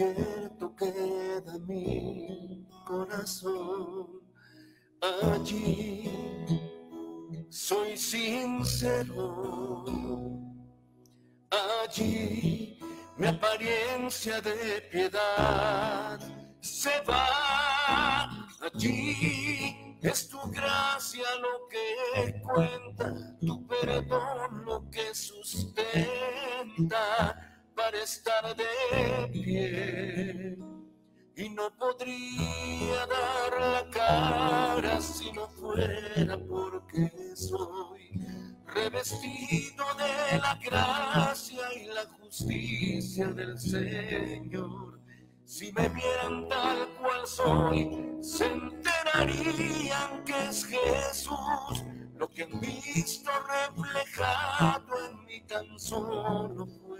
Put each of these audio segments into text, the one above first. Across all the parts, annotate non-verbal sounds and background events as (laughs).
Cierto queda mi corazón allí. Soy sincero. Allí mi apariencia de piedad se va. Allí es tu gracia lo que cuenta, tu perdón lo que sustenta para estar de pie y no podría dar la cara si no fuera porque soy revestido de la gracia y la justicia del Señor. Si me vieran tal cual soy, se enterarían que es Jesús, lo que han visto reflejado en mí tan solo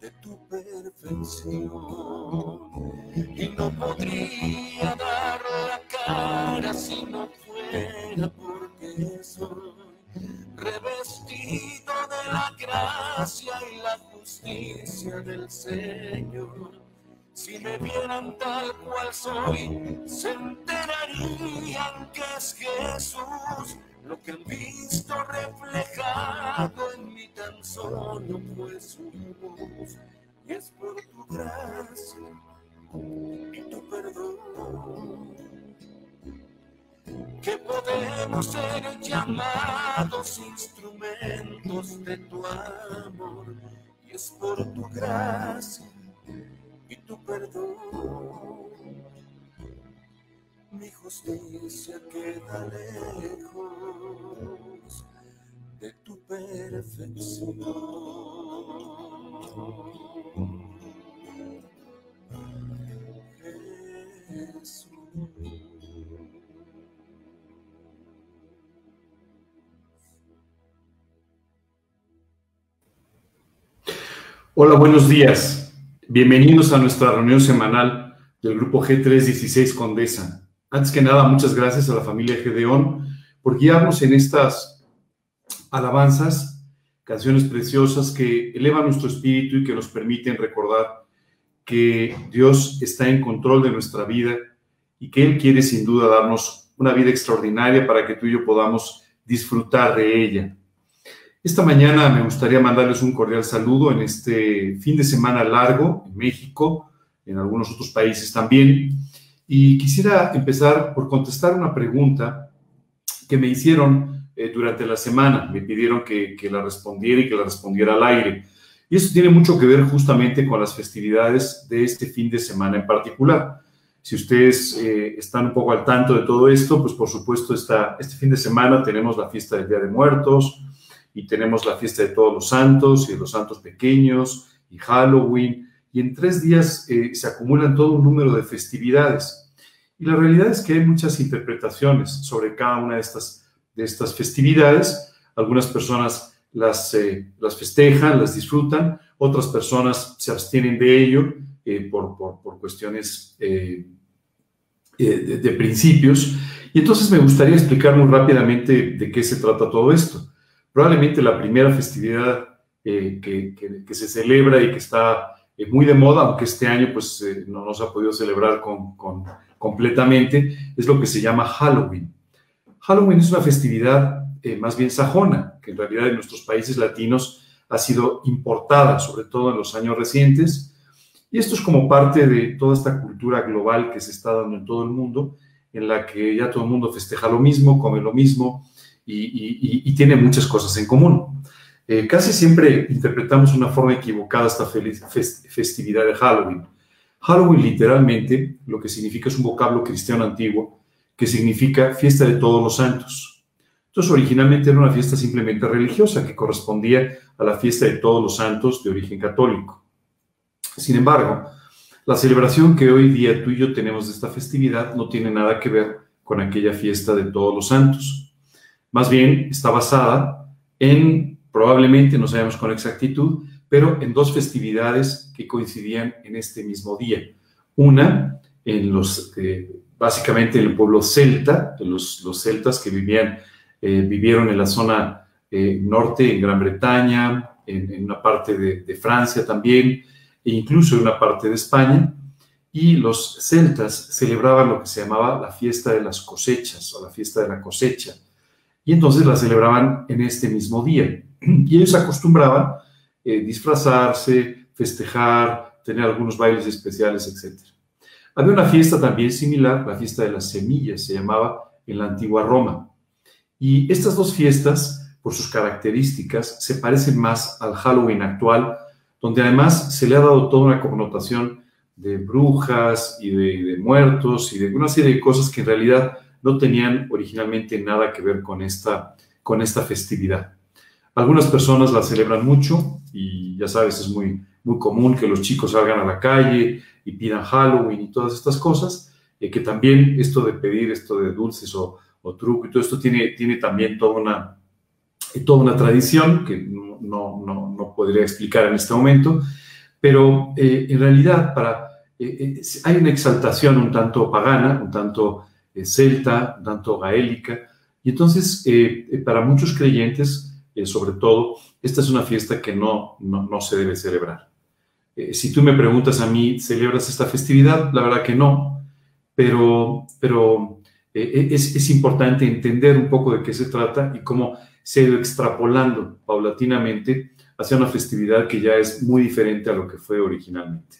de tu perfección y no podría dar la cara si no fuera porque soy revestido de la gracia y la justicia del Señor. Si me vieran tal cual soy, se enterarían que es Jesús lo que han visto reflejado en mí tan solo fue su voz. Y es por tu gracia y tu perdón que podemos ser llamados instrumentos de tu amor. Y es por tu gracia y tu perdón mi justicia queda lejos de tu perfección. Jesús. Hola, buenos días. Bienvenidos a nuestra reunión semanal del grupo G316 Condesa. Antes que nada, muchas gracias a la familia Gedeón por guiarnos en estas alabanzas, canciones preciosas que elevan nuestro espíritu y que nos permiten recordar que Dios está en control de nuestra vida y que Él quiere sin duda darnos una vida extraordinaria para que tú y yo podamos disfrutar de ella. Esta mañana me gustaría mandarles un cordial saludo en este fin de semana largo en México, en algunos otros países también. Y quisiera empezar por contestar una pregunta que me hicieron eh, durante la semana. Me pidieron que, la respondiera y que la respondiera al aire. Y eso tiene mucho que ver justamente con las festividades de este fin de semana en particular. Si ustedes eh, están un poco al tanto de todo esto, pues por supuesto esta, este fin de semana tenemos la fiesta del Día de Muertos y tenemos la fiesta de todos los santos y de los santos pequeños y Halloween. Y en tres días eh, se acumulan todo un número de festividades. Y la realidad es que hay muchas interpretaciones sobre cada una de estas, de estas festividades. Algunas personas las, eh, las festejan, las disfrutan, otras personas se abstienen de ello eh, por, por, cuestiones eh, de, principios. Y entonces me gustaría explicar muy rápidamente de qué se trata todo esto. Probablemente la primera festividad que, que, se celebra y que está muy de moda, aunque este año pues no nos ha podido celebrar con completamente, es lo que se llama Halloween. Halloween es una festividad eh, más bien sajona, que en realidad en nuestros países latinos ha sido importada, sobre todo en los años recientes. Y esto es como parte de toda esta cultura global que se está dando en todo el mundo, en la que ya todo el mundo festeja lo mismo, come lo mismo y, tiene muchas cosas en común. Eh, casi siempre interpretamos una forma equivocada esta festividad de Halloween. Halloween literalmente lo que significa es un vocablo cristiano antiguo que significa fiesta de todos los santos. Entonces originalmente era una fiesta simplemente religiosa que correspondía a la fiesta de todos los santos de origen católico. Sin embargo, la celebración que hoy día tú y yo tenemos de esta festividad no tiene nada que ver con aquella fiesta de todos los santos. Más bien está basada en, probablemente, no sabemos con exactitud, pero en dos festividades que coincidían en este mismo día. Una, en los, eh, básicamente en el pueblo celta, los, los celtas que vivían, eh, vivieron en la zona eh, norte, en Gran Bretaña, en, una parte de, Francia también, e incluso en una parte de España. y los celtas celebraban lo que se llamaba la fiesta de las cosechas o la fiesta de la cosecha. Y entonces la celebraban en este mismo día. Y ellos acostumbraban eh, disfrazarse, festejar, tener algunos bailes especiales, etc. Había una fiesta también similar, la fiesta de las semillas, se llamaba en la antigua Roma. Y estas dos fiestas, por sus características, se parecen más al Halloween actual, donde además se le ha dado toda una connotación de brujas y de, muertos y de una serie de cosas que en realidad no tenían originalmente nada que ver con esta, con esta festividad. Algunas personas la celebran mucho y ya sabes, es muy, muy común que los chicos salgan a la calle y pidan Halloween y todas estas cosas, y que también esto de pedir esto de dulces o, o truco y todo esto tiene, tiene también toda una, toda una tradición que no, no, no, podría explicar en este momento, pero eh, en realidad para eh, eh, hay una exaltación un tanto pagana, un tanto eh, celta, un tanto gaélica, y entonces para muchos creyentes, sobre todo, esta es una fiesta que no, no, se debe celebrar. si tú me preguntas a mí, ¿celebras esta festividad? La verdad que no, pero, pero es, es importante entender un poco de qué se trata y cómo se ha ido extrapolando paulatinamente hacia una festividad que ya es muy diferente a lo que fue originalmente.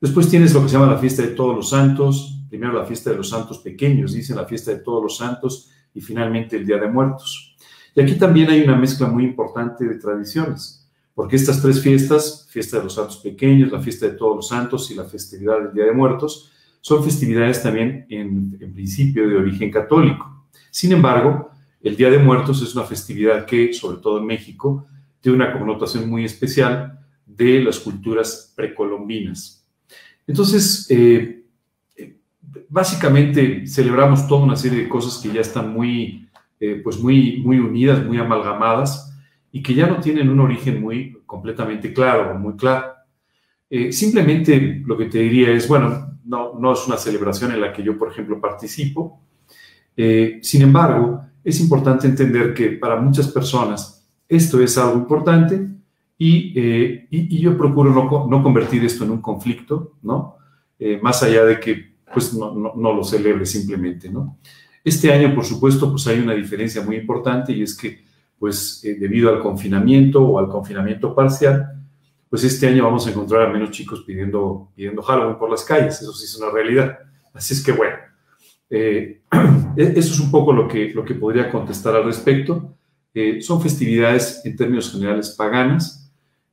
Después tienes lo que se llama la fiesta de todos los santos, primero la fiesta de los santos pequeños, dicen la fiesta de todos los santos y finalmente el Día de Muertos. Y aquí también hay una mezcla muy importante de tradiciones, porque estas tres fiestas, fiesta de los santos pequeños, la fiesta de todos los santos y la festividad del Día de Muertos, son festividades también en, principio de origen católico. Sin embargo, el Día de Muertos es una festividad que, sobre todo en México, tiene una connotación muy especial de las culturas precolombinas. Entonces, eh, básicamente celebramos toda una serie de cosas que ya están muy, eh, pues muy, muy unidas, muy amalgamadas y que ya no tienen un origen muy completamente claro muy claro. Eh, simplemente lo que te diría es, bueno, no, no es una celebración en la que yo, por ejemplo, participo. sin embargo, es importante entender que para muchas personas esto es algo importante eh, y, yo procuro no, convertir esto en un conflicto, ¿no? Eh, más allá de que pues no, lo celebre simplemente, ¿no? Este año, por supuesto, pues hay una diferencia muy importante y es que, pues eh, debido al confinamiento o al confinamiento parcial, pues este año vamos a encontrar a menos chicos pidiendo, pidiendo Halloween por las calles, eso sí es una realidad. Así es que bueno, (clears throat) e-, eso es un poco lo que, lo que podría contestar al respecto. son festividades en términos generales paganas,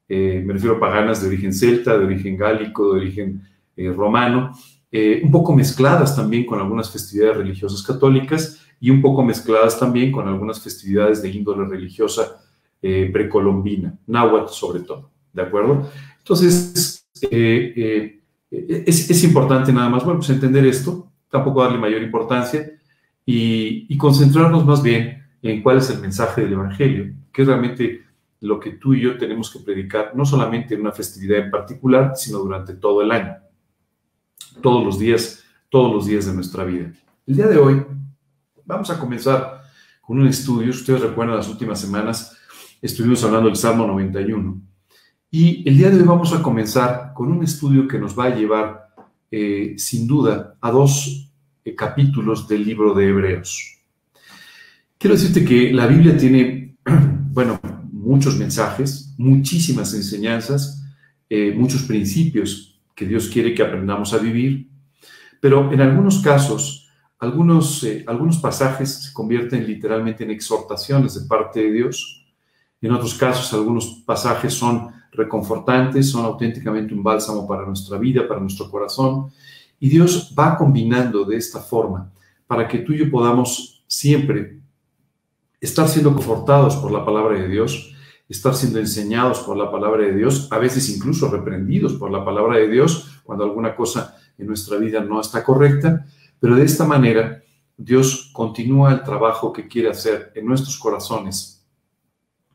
eh, me refiero a paganas de origen celta, de origen gálico, de origen eh, romano, eh, un poco mezcladas también con algunas festividades religiosas católicas y un poco mezcladas también con algunas festividades de índole religiosa precolombina, náhuatl sobre todo, ¿de acuerdo? Entonces, es, es, importante nada más, bueno, pues entender esto, tampoco darle mayor importancia y concentrarnos más bien en cuál es el mensaje del Evangelio, que es realmente lo que tú y yo tenemos que predicar, no solamente en una festividad en particular, sino durante todo el año, todos los días, todos los días de nuestra vida. El día de hoy vamos a comenzar con un estudio, ustedes recuerdan las últimas semanas estuvimos hablando del Salmo 91, y el día de hoy vamos a comenzar con un estudio que nos va a llevar, eh, sin duda, a dos eh, capítulos del libro de Hebreos. Quiero decirte que la Biblia tiene, (clears throat) bueno, muchos mensajes, muchísimas enseñanzas, eh, muchos principios que Dios quiere que aprendamos a vivir, pero en algunos casos, algunos, eh, algunos pasajes se convierten literalmente en exhortaciones de parte de Dios. En otros casos, algunos pasajes son reconfortantes, son auténticamente un bálsamo para nuestra vida, para nuestro corazón. Y Dios va combinando de esta forma para que tú y yo podamos siempre estar siendo confortados por la palabra de Dios, estar siendo enseñados por la palabra de Dios, a veces incluso reprendidos por la palabra de Dios cuando alguna cosa en nuestra vida no está correcta, pero de esta manera Dios continúa el trabajo que quiere hacer en nuestros corazones,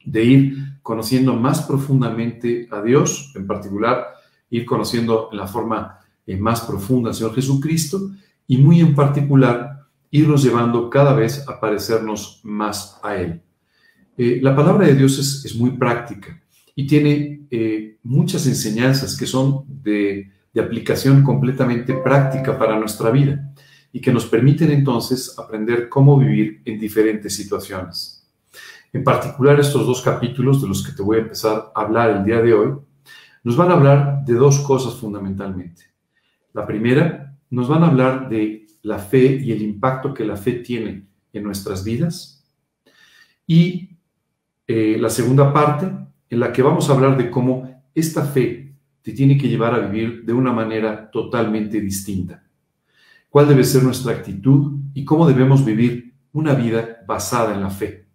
de ir conociendo más profundamente a Dios, en particular, ir conociendo en la forma eh, más profunda al Señor Jesucristo, y muy en particular, irnos llevando cada vez a parecernos más a Él. Eh, la palabra de Dios es, muy práctica y tiene eh, muchas enseñanzas que son de de aplicación completamente práctica para nuestra vida y que nos permiten entonces aprender cómo vivir en diferentes situaciones. En particular, estos dos capítulos de los que te voy a empezar a hablar el día de hoy, nos van a hablar de dos cosas fundamentalmente. La primera, nos van a hablar de la fe y el impacto que la fe tiene en nuestras vidas. Y eh, la segunda parte, en la que vamos a hablar de cómo esta fe te tiene que llevar a vivir de una manera totalmente distinta. ¿Cuál debe ser nuestra actitud y cómo debemos vivir una vida basada en la fe?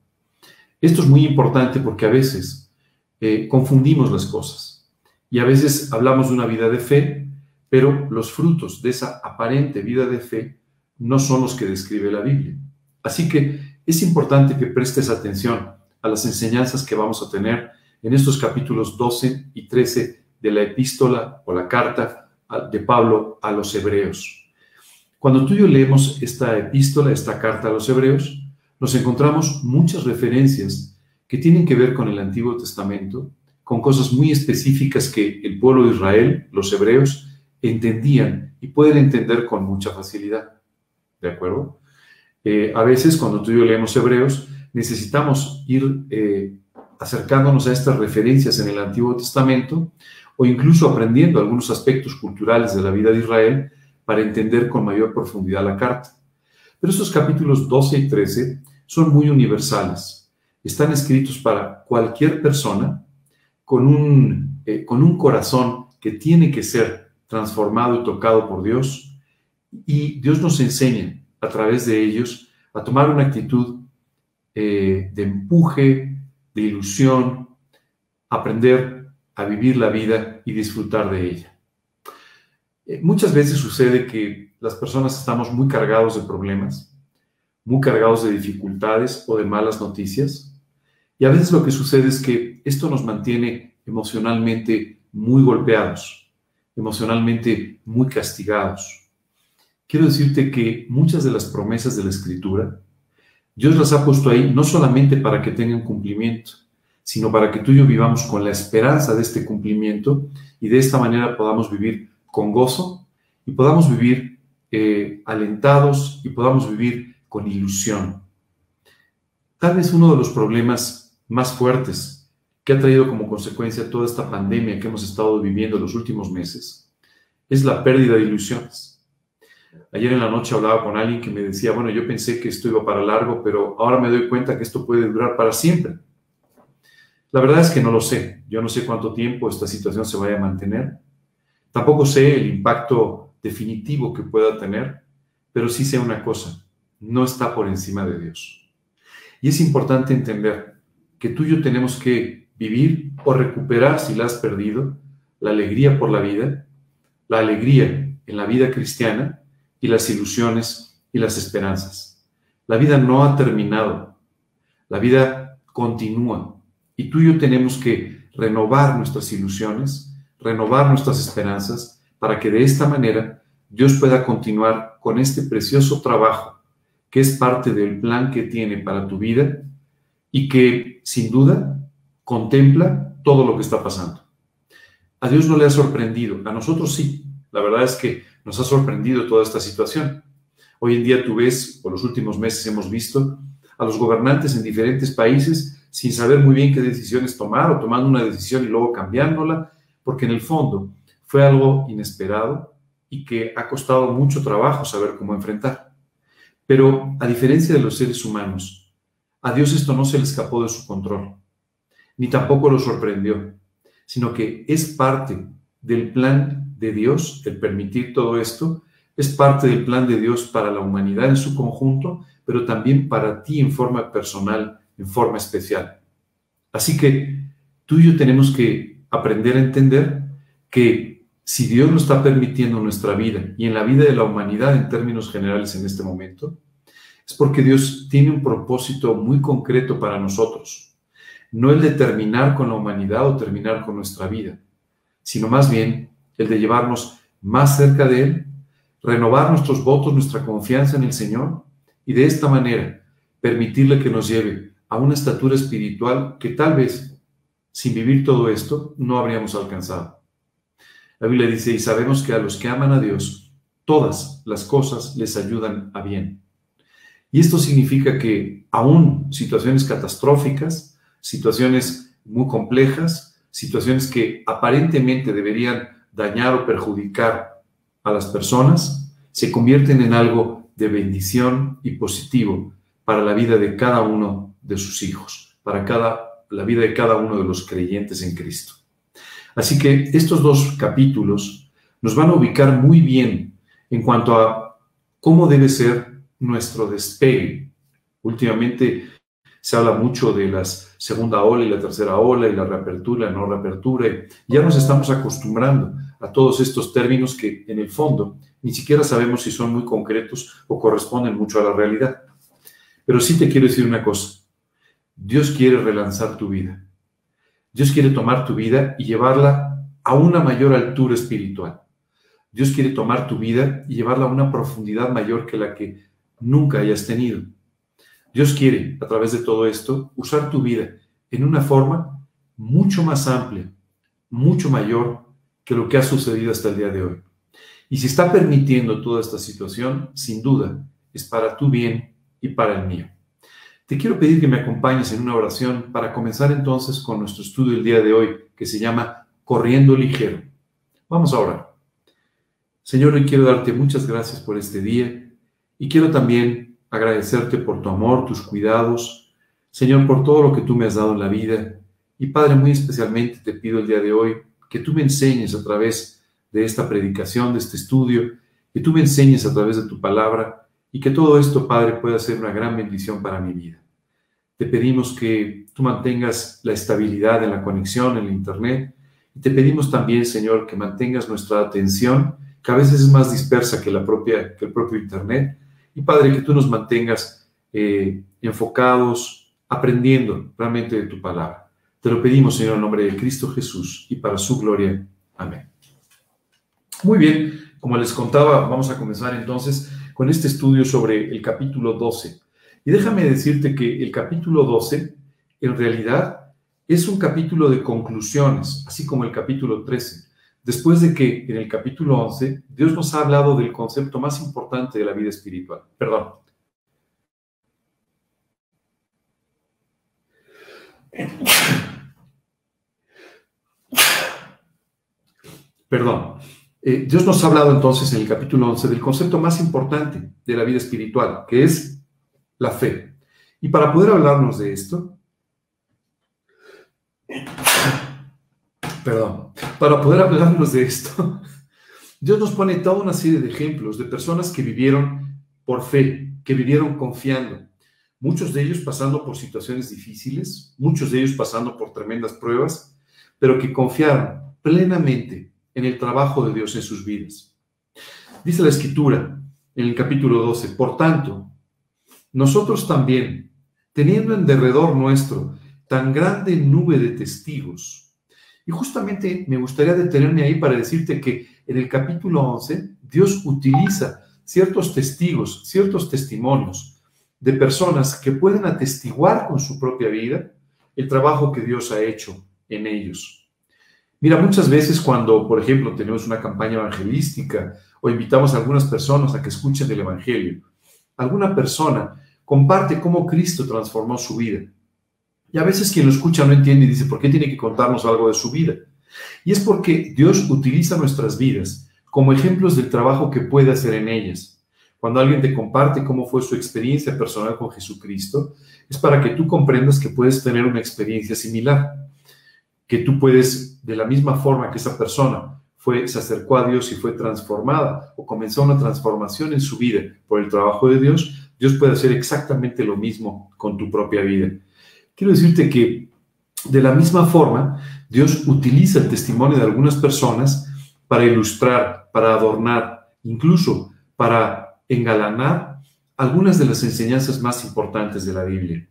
Esto es muy importante porque a veces eh, confundimos las cosas y a veces hablamos de una vida de fe, pero los frutos de esa aparente vida de fe no son los que describe la Biblia. Así que es importante que prestes atención a las enseñanzas que vamos a tener en estos capítulos 12 y 13 de la epístola o la carta de Pablo a los hebreos. Cuando tú y yo leemos esta epístola, esta carta a los hebreos, nos encontramos muchas referencias que tienen que ver con el Antiguo Testamento, con cosas muy específicas que el pueblo de Israel, los hebreos, entendían y pueden entender con mucha facilidad. ¿De acuerdo? Eh, a veces cuando tú y yo leemos hebreos, necesitamos ir eh, acercándonos a estas referencias en el Antiguo Testamento o incluso aprendiendo algunos aspectos culturales de la vida de Israel para entender con mayor profundidad la carta. Pero estos capítulos 12 y 13 son muy universales. Están escritos para cualquier persona con un, eh, con un corazón que tiene que ser transformado y tocado por Dios. Y Dios nos enseña a través de ellos a tomar una actitud eh, de empuje, de ilusión, aprender a vivir la vida y disfrutar de ella. Eh, muchas veces sucede que las personas estamos muy cargados de problemas, muy cargados de dificultades o de malas noticias. Y a veces lo que sucede es que esto nos mantiene emocionalmente muy golpeados, emocionalmente muy castigados. Quiero decirte que muchas de las promesas de la Escritura, Dios las ha puesto ahí no solamente para que tengan cumplimiento, sino para que tú y yo vivamos con la esperanza de este cumplimiento y de esta manera podamos vivir con gozo y podamos vivir eh, alentados y podamos vivir con ilusión. Tal vez uno de los problemas más fuertes que ha traído como consecuencia toda esta pandemia que hemos estado viviendo los últimos meses es la pérdida de ilusiones. Ayer en la noche hablaba con alguien que me decía, bueno, yo pensé que esto iba para largo, pero ahora me doy cuenta que esto puede durar para siempre. La verdad es que no lo sé. Yo no sé cuánto tiempo esta situación se vaya a mantener. Tampoco sé el impacto definitivo que pueda tener, pero sí sé una cosa no está por encima de Dios. Y es importante entender que tú y yo tenemos que vivir o recuperar, si la has perdido, la alegría por la vida, la alegría en la vida cristiana y las ilusiones y las esperanzas. La vida no ha terminado, la vida continúa y tú y yo tenemos que renovar nuestras ilusiones, renovar nuestras esperanzas para que de esta manera Dios pueda continuar con este precioso trabajo que es parte del plan que tiene para tu vida y que sin duda contempla todo lo que está pasando. A Dios no le ha sorprendido, a nosotros sí. La verdad es que nos ha sorprendido toda esta situación. Hoy en día tú ves, por los últimos meses hemos visto, a los gobernantes en diferentes países sin saber muy bien qué decisiones tomar o tomando una decisión y luego cambiándola, porque en el fondo fue algo inesperado y que ha costado mucho trabajo saber cómo enfrentar. Pero a diferencia de los seres humanos, a Dios esto no se le escapó de su control, ni tampoco lo sorprendió, sino que es parte del plan de Dios, el permitir todo esto, es parte del plan de Dios para la humanidad en su conjunto, pero también para ti en forma personal, en forma especial. Así que tú y yo tenemos que aprender a entender que si Dios lo está permitiendo en nuestra vida y en la vida de la humanidad en términos generales en este momento, es porque Dios tiene un propósito muy concreto para nosotros. No el de terminar con la humanidad o terminar con nuestra vida, sino más bien el de llevarnos más cerca de Él, renovar nuestros votos, nuestra confianza en el Señor y de esta manera permitirle que nos lleve a una estatura espiritual que tal vez sin vivir todo esto no habríamos alcanzado. La Biblia dice, y sabemos que a los que aman a Dios, todas las cosas les ayudan a bien. Y esto significa que aún situaciones catastróficas, situaciones muy complejas, situaciones que aparentemente deberían dañar o perjudicar a las personas, se convierten en algo de bendición y positivo para la vida de cada uno de sus hijos, para cada, la vida de cada uno de los creyentes en Cristo. Así que estos dos capítulos nos van a ubicar muy bien en cuanto a cómo debe ser nuestro despegue. Últimamente se habla mucho de la segunda ola y la tercera ola y la reapertura, la no reapertura. Y ya nos estamos acostumbrando a todos estos términos que en el fondo ni siquiera sabemos si son muy concretos o corresponden mucho a la realidad. Pero sí te quiero decir una cosa. Dios quiere relanzar tu vida. Dios quiere tomar tu vida y llevarla a una mayor altura espiritual. Dios quiere tomar tu vida y llevarla a una profundidad mayor que la que nunca hayas tenido. Dios quiere, a través de todo esto, usar tu vida en una forma mucho más amplia, mucho mayor que lo que ha sucedido hasta el día de hoy. Y si está permitiendo toda esta situación, sin duda, es para tu bien y para el mío. Te quiero pedir que me acompañes en una oración para comenzar entonces con nuestro estudio el día de hoy, que se llama Corriendo Ligero. Vamos a orar. Señor, hoy quiero darte muchas gracias por este día y quiero también agradecerte por tu amor, tus cuidados, Señor, por todo lo que tú me has dado en la vida. Y Padre, muy especialmente te pido el día de hoy que tú me enseñes a través de esta predicación, de este estudio, que tú me enseñes a través de tu palabra y que todo esto, Padre, pueda ser una gran bendición para mi vida. Te pedimos que tú mantengas la estabilidad en la conexión, en el Internet. Y te pedimos también, Señor, que mantengas nuestra atención, que a veces es más dispersa que, la propia, que el propio Internet. Y Padre, que tú nos mantengas eh, enfocados, aprendiendo realmente de tu palabra. Te lo pedimos, Señor, en nombre de Cristo Jesús y para su gloria. Amén. Muy bien, como les contaba, vamos a comenzar entonces con este estudio sobre el capítulo 12. Y déjame decirte que el capítulo 12 en realidad es un capítulo de conclusiones, así como el capítulo 13. Después de que en el capítulo 11 Dios nos ha hablado del concepto más importante de la vida espiritual. Perdón. Perdón. Eh, Dios nos ha hablado entonces en el capítulo 11 del concepto más importante de la vida espiritual, que es la fe. Y para poder hablarnos de esto, (coughs) perdón, para poder hablarnos de esto, (laughs) Dios nos pone toda una serie de ejemplos de personas que vivieron por fe, que vivieron confiando, muchos de ellos pasando por situaciones difíciles, muchos de ellos pasando por tremendas pruebas, pero que confiaron plenamente en el trabajo de Dios en sus vidas. Dice la escritura en el capítulo 12, por tanto, nosotros también, teniendo en derredor nuestro tan grande nube de testigos, y justamente me gustaría detenerme ahí para decirte que en el capítulo 11 Dios utiliza ciertos testigos, ciertos testimonios de personas que pueden atestiguar con su propia vida el trabajo que Dios ha hecho en ellos. Mira, muchas veces cuando, por ejemplo, tenemos una campaña evangelística o invitamos a algunas personas a que escuchen el Evangelio, alguna persona comparte cómo Cristo transformó su vida. Y a veces quien lo escucha no entiende y dice, ¿por qué tiene que contarnos algo de su vida? Y es porque Dios utiliza nuestras vidas como ejemplos del trabajo que puede hacer en ellas. Cuando alguien te comparte cómo fue su experiencia personal con Jesucristo, es para que tú comprendas que puedes tener una experiencia similar que tú puedes, de la misma forma que esa persona fue, se acercó a Dios y fue transformada o comenzó una transformación en su vida por el trabajo de Dios, Dios puede hacer exactamente lo mismo con tu propia vida. Quiero decirte que de la misma forma, Dios utiliza el testimonio de algunas personas para ilustrar, para adornar, incluso para engalanar algunas de las enseñanzas más importantes de la Biblia.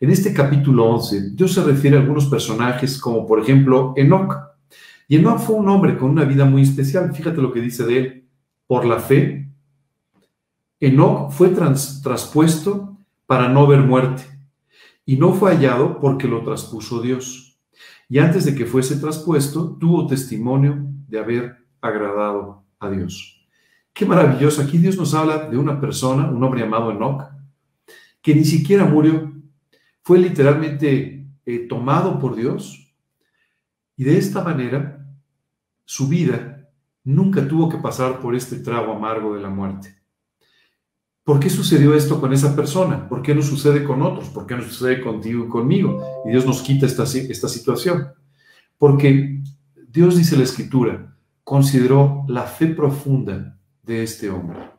En este capítulo 11, Dios se refiere a algunos personajes como por ejemplo Enoch. Y Enoch fue un hombre con una vida muy especial. Fíjate lo que dice de él. Por la fe, Enoch fue traspuesto para no ver muerte. Y no fue hallado porque lo traspuso Dios. Y antes de que fuese traspuesto, tuvo testimonio de haber agradado a Dios. Qué maravilloso. Aquí Dios nos habla de una persona, un hombre llamado Enoch, que ni siquiera murió. Fue literalmente eh, tomado por Dios. Y de esta manera, su vida nunca tuvo que pasar por este trago amargo de la muerte. ¿Por qué sucedió esto con esa persona? ¿Por qué no sucede con otros? ¿Por qué no sucede contigo y conmigo? Y Dios nos quita esta, situación. Porque Dios dice la escritura, consideró la fe profunda de este hombre.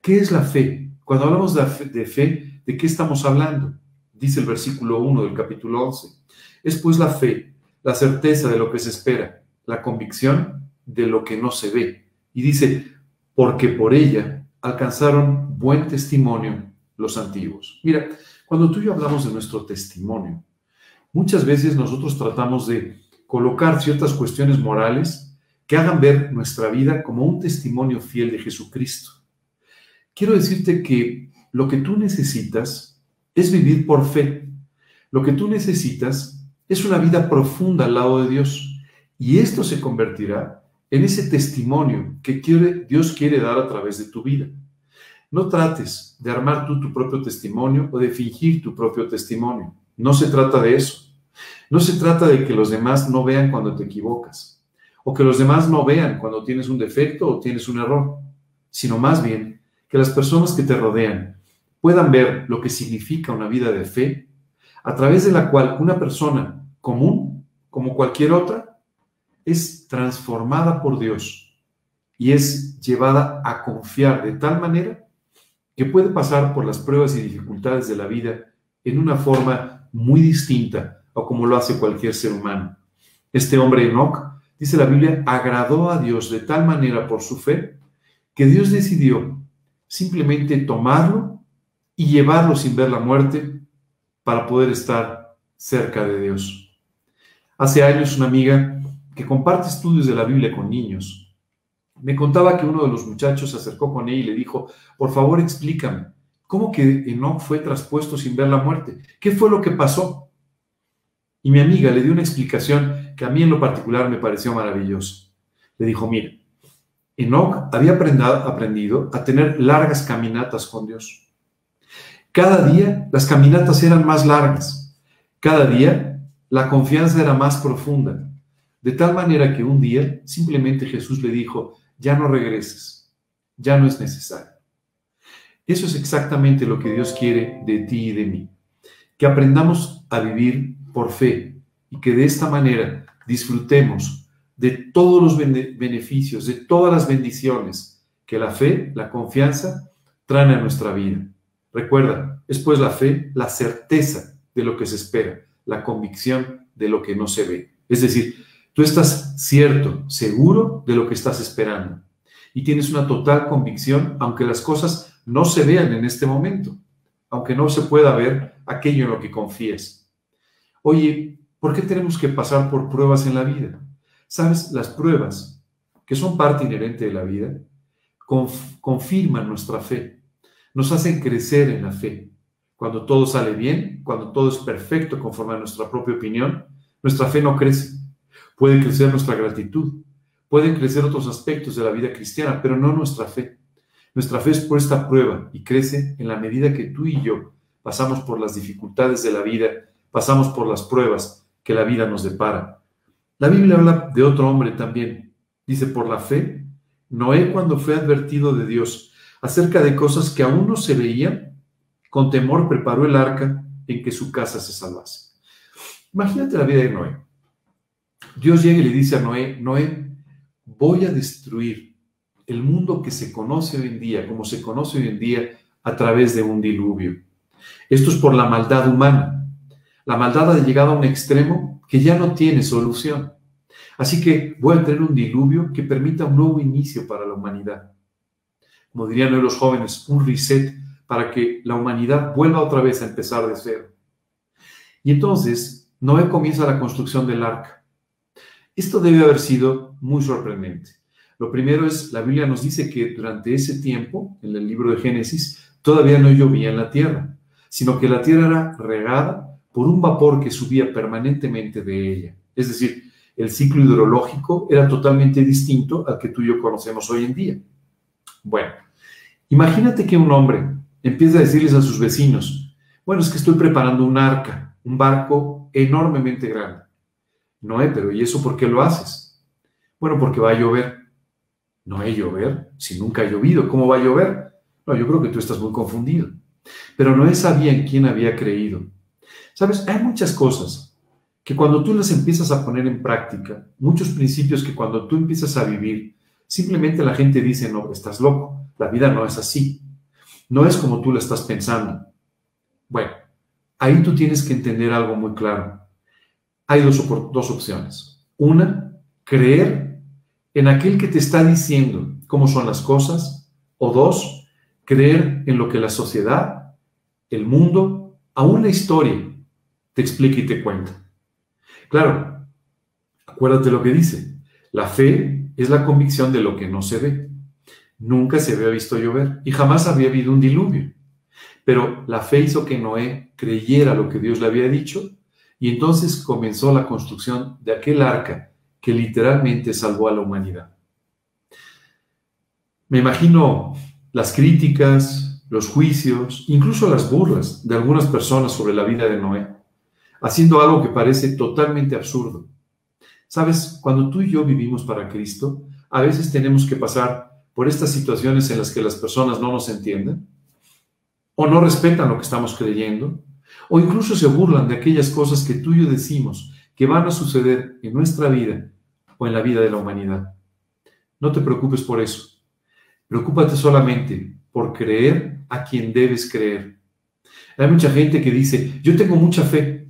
¿Qué es la fe? Cuando hablamos de fe, de fe, ¿de qué estamos hablando? Dice el versículo 1 del capítulo 11. Es pues la fe, la certeza de lo que se espera, la convicción de lo que no se ve. Y dice, porque por ella alcanzaron buen testimonio los antiguos. Mira, cuando tú y yo hablamos de nuestro testimonio, muchas veces nosotros tratamos de colocar ciertas cuestiones morales que hagan ver nuestra vida como un testimonio fiel de Jesucristo. Quiero decirte que lo que tú necesitas es vivir por fe. Lo que tú necesitas es una vida profunda al lado de Dios. Y esto se convertirá en ese testimonio que quiere, Dios quiere dar a través de tu vida. No trates de armar tú tu propio testimonio o de fingir tu propio testimonio. No se trata de eso. No se trata de que los demás no vean cuando te equivocas o que los demás no vean cuando tienes un defecto o tienes un error, sino más bien que las personas que te rodean puedan ver lo que significa una vida de fe, a través de la cual una persona común, como cualquier otra, es transformada por Dios y es llevada a confiar de tal manera que puede pasar por las pruebas y dificultades de la vida en una forma muy distinta a como lo hace cualquier ser humano. Este hombre Enoch, dice la Biblia, agradó a Dios de tal manera por su fe que Dios decidió simplemente tomarlo y llevarlo sin ver la muerte para poder estar cerca de Dios. Hace años una amiga que comparte estudios de la Biblia con niños, me contaba que uno de los muchachos se acercó con ella y le dijo, por favor explícame, ¿cómo que Enoch fue traspuesto sin ver la muerte? ¿Qué fue lo que pasó? Y mi amiga le dio una explicación que a mí en lo particular me pareció maravillosa. Le dijo, mira, Enoch había aprendido a tener largas caminatas con Dios. Cada día las caminatas eran más largas. Cada día la confianza era más profunda. De tal manera que un día simplemente Jesús le dijo, ya no regreses, ya no es necesario. Eso es exactamente lo que Dios quiere de ti y de mí, que aprendamos a vivir por fe y que de esta manera disfrutemos de todos los beneficios, de todas las bendiciones que la fe, la confianza traen a nuestra vida. Recuerda, es pues la fe la certeza de lo que se espera, la convicción de lo que no se ve. Es decir, Tú estás cierto, seguro de lo que estás esperando y tienes una total convicción, aunque las cosas no se vean en este momento, aunque no se pueda ver aquello en lo que confíes. Oye, ¿por qué tenemos que pasar por pruebas en la vida? Sabes, las pruebas, que son parte inherente de la vida, confirman nuestra fe, nos hacen crecer en la fe. Cuando todo sale bien, cuando todo es perfecto conforme a nuestra propia opinión, nuestra fe no crece Puede crecer nuestra gratitud, pueden crecer otros aspectos de la vida cristiana, pero no nuestra fe. Nuestra fe es puesta a prueba y crece en la medida que tú y yo pasamos por las dificultades de la vida, pasamos por las pruebas que la vida nos depara. La Biblia habla de otro hombre también. Dice, por la fe, Noé cuando fue advertido de Dios acerca de cosas que aún no se veían, con temor preparó el arca en que su casa se salvase. Imagínate la vida de Noé. Dios llega y le dice a Noé, Noé, voy a destruir el mundo que se conoce hoy en día, como se conoce hoy en día, a través de un diluvio. Esto es por la maldad humana. La maldad ha llegado a un extremo que ya no tiene solución. Así que voy a tener un diluvio que permita un nuevo inicio para la humanidad. Como dirían hoy los jóvenes, un reset para que la humanidad vuelva otra vez a empezar de cero. Y entonces Noé comienza la construcción del arca. Esto debe haber sido muy sorprendente. Lo primero es, la Biblia nos dice que durante ese tiempo, en el libro de Génesis, todavía no llovía en la tierra, sino que la tierra era regada por un vapor que subía permanentemente de ella. Es decir, el ciclo hidrológico era totalmente distinto al que tú y yo conocemos hoy en día. Bueno, imagínate que un hombre empieza a decirles a sus vecinos, bueno, es que estoy preparando un arca, un barco enormemente grande. Noé, pero ¿y eso por qué lo haces? Bueno, porque va a llover. No hay llover, si nunca ha llovido, ¿cómo va a llover? No, yo creo que tú estás muy confundido. Pero Noé sabía en quién había creído. Sabes, hay muchas cosas que cuando tú las empiezas a poner en práctica, muchos principios que cuando tú empiezas a vivir, simplemente la gente dice, no, estás loco, la vida no es así, no es como tú la estás pensando. Bueno, ahí tú tienes que entender algo muy claro. Hay dos, dos opciones. Una, creer en aquel que te está diciendo cómo son las cosas, o dos, creer en lo que la sociedad, el mundo, aún la historia te explica y te cuenta. Claro, acuérdate lo que dice. La fe es la convicción de lo que no se ve. Nunca se había visto llover y jamás había habido un diluvio. Pero la fe hizo que Noé creyera lo que Dios le había dicho y entonces comenzó la construcción de aquel arca que literalmente salvó a la humanidad. Me imagino las críticas, los juicios, incluso las burlas de algunas personas sobre la vida de Noé haciendo algo que parece totalmente absurdo. Sabes, cuando tú y yo vivimos para Cristo, a veces tenemos que pasar por estas situaciones en las que las personas no nos entienden, o no respetan lo que estamos creyendo, o incluso se burlan de aquellas cosas que tú y yo decimos que van a suceder en nuestra vida o en la vida de la humanidad. No te preocupes por eso. Preocúpate solamente por creer a quien debes creer. Hay mucha gente que dice, yo tengo mucha fe,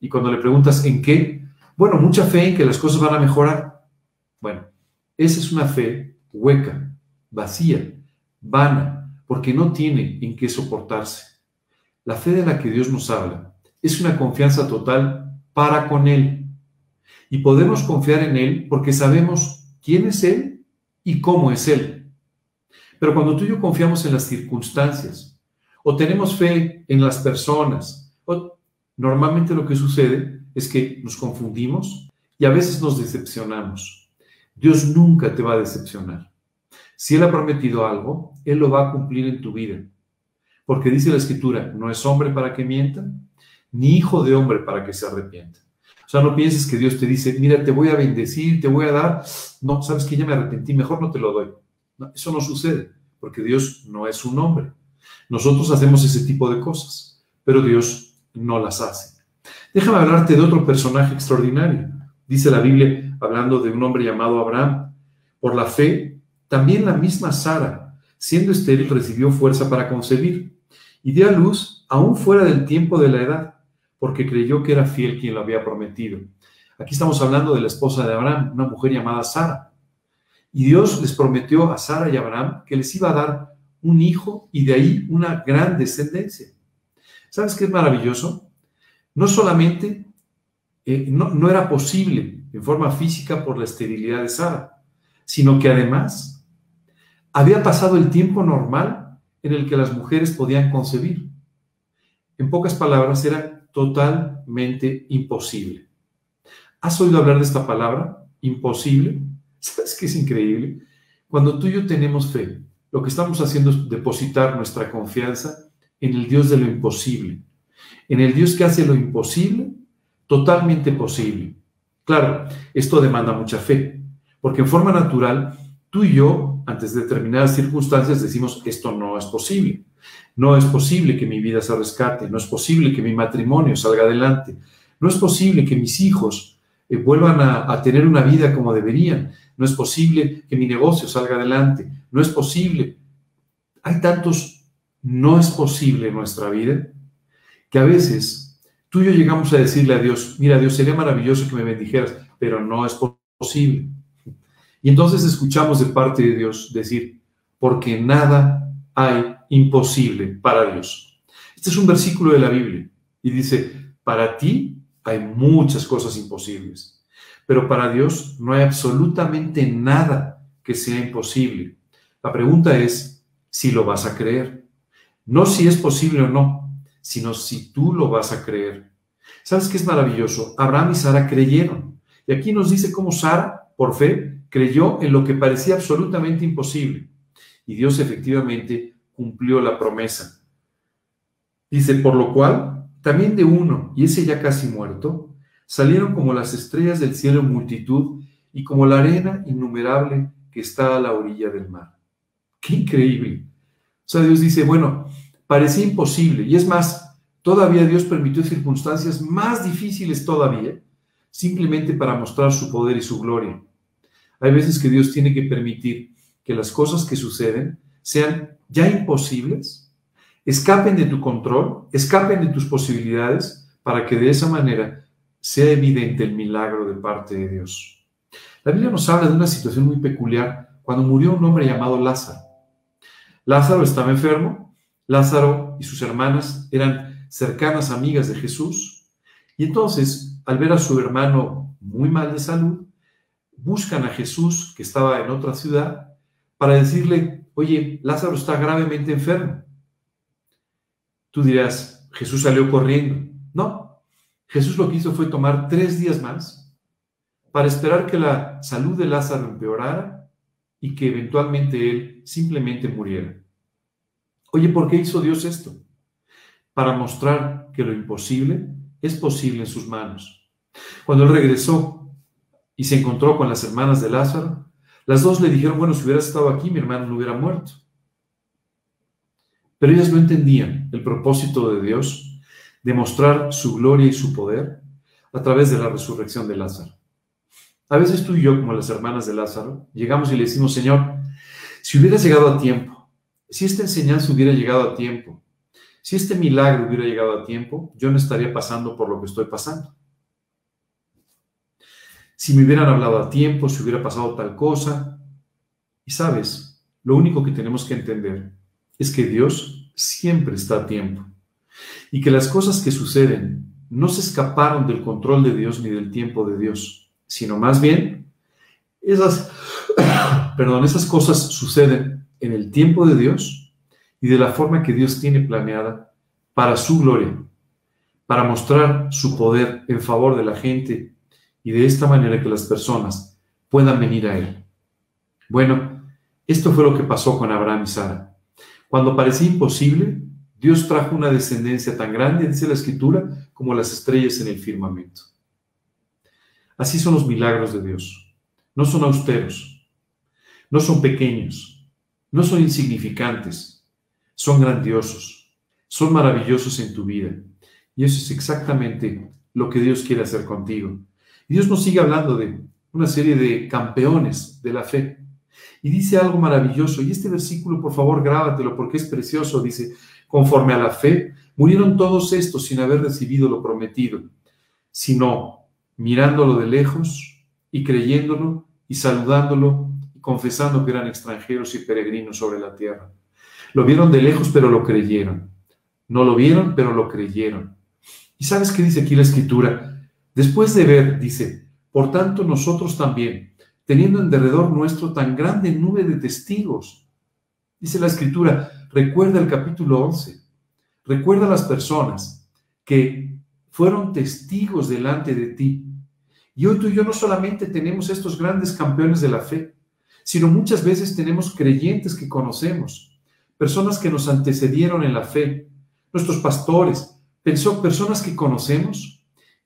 y cuando le preguntas en qué, bueno, mucha fe en que las cosas van a mejorar. Bueno, esa es una fe hueca, vacía, vana, porque no tiene en qué soportarse. La fe de la que Dios nos habla es una confianza total para con Él. Y podemos confiar en Él porque sabemos quién es Él y cómo es Él. Pero cuando tú y yo confiamos en las circunstancias, o tenemos fe en las personas, o Normalmente lo que sucede es que nos confundimos y a veces nos decepcionamos. Dios nunca te va a decepcionar. Si Él ha prometido algo, Él lo va a cumplir en tu vida. Porque dice la Escritura, no es hombre para que mienta, ni hijo de hombre para que se arrepienta. O sea, no pienses que Dios te dice, mira, te voy a bendecir, te voy a dar. No, sabes que ya me arrepentí, mejor no te lo doy. eso no sucede, porque Dios no es un hombre. Nosotros hacemos ese tipo de cosas, pero Dios no las hace. Déjame hablarte de otro personaje extraordinario. Dice la Biblia, hablando de un hombre llamado Abraham. Por la fe, también la misma Sara, siendo estéril, recibió fuerza para concebir y dio a luz aún fuera del tiempo de la edad, porque creyó que era fiel quien lo había prometido. Aquí estamos hablando de la esposa de Abraham, una mujer llamada Sara. Y Dios les prometió a Sara y a Abraham que les iba a dar un hijo y de ahí una gran descendencia. ¿Sabes qué es maravilloso? No solamente eh, no, no era posible en forma física por la esterilidad de Sara, sino que además había pasado el tiempo normal en el que las mujeres podían concebir. En pocas palabras, era totalmente imposible. ¿Has oído hablar de esta palabra? Imposible. (laughs) ¿Sabes qué es increíble? Cuando tú y yo tenemos fe, lo que estamos haciendo es depositar nuestra confianza en el Dios de lo imposible, en el Dios que hace lo imposible totalmente posible. Claro, esto demanda mucha fe, porque en forma natural, tú y yo, antes de determinadas circunstancias, decimos, esto no es posible. No es posible que mi vida se rescate, no es posible que mi matrimonio salga adelante, no es posible que mis hijos eh, vuelvan a, a tener una vida como deberían, no es posible que mi negocio salga adelante, no es posible. Hay tantos no es posible en nuestra vida, que a veces tú y yo llegamos a decirle a Dios, mira Dios, sería maravilloso que me bendijeras, pero no es posible. Y entonces escuchamos de parte de Dios decir, porque nada hay imposible para Dios. Este es un versículo de la Biblia y dice, para ti hay muchas cosas imposibles, pero para Dios no hay absolutamente nada que sea imposible. La pregunta es si lo vas a creer. No si es posible o no, sino si tú lo vas a creer. ¿Sabes qué es maravilloso? Abraham y Sara creyeron. Y aquí nos dice cómo Sara, por fe, creyó en lo que parecía absolutamente imposible. Y Dios efectivamente cumplió la promesa. Dice, por lo cual, también de uno, y ese ya casi muerto, salieron como las estrellas del cielo en multitud y como la arena innumerable que está a la orilla del mar. ¡Qué increíble! O sea, Dios dice, bueno, parecía imposible. Y es más, todavía Dios permitió circunstancias más difíciles todavía, simplemente para mostrar su poder y su gloria. Hay veces que Dios tiene que permitir que las cosas que suceden sean ya imposibles, escapen de tu control, escapen de tus posibilidades, para que de esa manera sea evidente el milagro de parte de Dios. La Biblia nos habla de una situación muy peculiar cuando murió un hombre llamado Lázaro. Lázaro estaba enfermo, Lázaro y sus hermanas eran cercanas amigas de Jesús, y entonces, al ver a su hermano muy mal de salud, buscan a Jesús, que estaba en otra ciudad, para decirle, oye, Lázaro está gravemente enfermo. Tú dirás, Jesús salió corriendo. No, Jesús lo que hizo fue tomar tres días más para esperar que la salud de Lázaro empeorara y que eventualmente él simplemente muriera. Oye, ¿por qué hizo Dios esto? Para mostrar que lo imposible es posible en sus manos. Cuando él regresó y se encontró con las hermanas de Lázaro, las dos le dijeron, bueno, si hubieras estado aquí, mi hermano no hubiera muerto. Pero ellas no entendían el propósito de Dios de mostrar su gloria y su poder a través de la resurrección de Lázaro. A veces tú y yo, como las hermanas de Lázaro, llegamos y le decimos, Señor, si hubieras llegado a tiempo, si esta enseñanza hubiera llegado a tiempo, si este milagro hubiera llegado a tiempo, yo no estaría pasando por lo que estoy pasando. Si me hubieran hablado a tiempo, si hubiera pasado tal cosa. Y sabes, lo único que tenemos que entender es que Dios siempre está a tiempo y que las cosas que suceden no se escaparon del control de Dios ni del tiempo de Dios, sino más bien esas, (coughs) perdón, esas cosas suceden en el tiempo de Dios y de la forma que Dios tiene planeada para su gloria, para mostrar su poder en favor de la gente y de esta manera que las personas puedan venir a Él. Bueno, esto fue lo que pasó con Abraham y Sara. Cuando parecía imposible, Dios trajo una descendencia tan grande, dice la Escritura, como las estrellas en el firmamento. Así son los milagros de Dios. No son austeros, no son pequeños, no son insignificantes, son grandiosos, son maravillosos en tu vida. Y eso es exactamente lo que Dios quiere hacer contigo. Dios nos sigue hablando de una serie de campeones de la fe. Y dice algo maravilloso. Y este versículo, por favor, grábatelo porque es precioso. Dice, conforme a la fe, murieron todos estos sin haber recibido lo prometido, sino mirándolo de lejos y creyéndolo y saludándolo y confesando que eran extranjeros y peregrinos sobre la tierra. Lo vieron de lejos, pero lo creyeron. No lo vieron, pero lo creyeron. ¿Y sabes qué dice aquí la escritura? Después de ver, dice, por tanto nosotros también, teniendo en derredor nuestro tan grande nube de testigos, dice la escritura, recuerda el capítulo 11, recuerda las personas que fueron testigos delante de ti. Y hoy tú y yo no solamente tenemos estos grandes campeones de la fe, sino muchas veces tenemos creyentes que conocemos, personas que nos antecedieron en la fe, nuestros pastores, personas que conocemos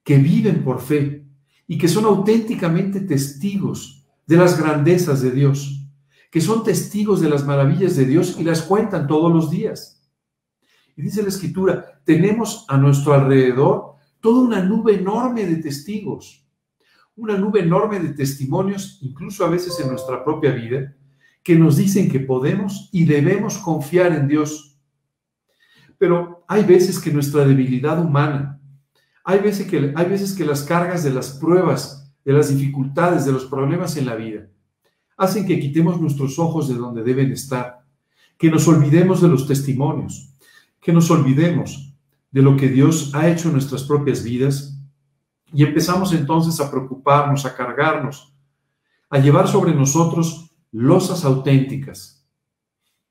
que viven por fe y que son auténticamente testigos de las grandezas de Dios, que son testigos de las maravillas de Dios y las cuentan todos los días. Y dice la escritura, tenemos a nuestro alrededor toda una nube enorme de testigos, una nube enorme de testimonios, incluso a veces en nuestra propia vida, que nos dicen que podemos y debemos confiar en Dios. Pero hay veces que nuestra debilidad humana, hay veces, que, hay veces que las cargas de las pruebas, de las dificultades, de los problemas en la vida, hacen que quitemos nuestros ojos de donde deben estar, que nos olvidemos de los testimonios, que nos olvidemos de lo que Dios ha hecho en nuestras propias vidas y empezamos entonces a preocuparnos, a cargarnos, a llevar sobre nosotros losas auténticas.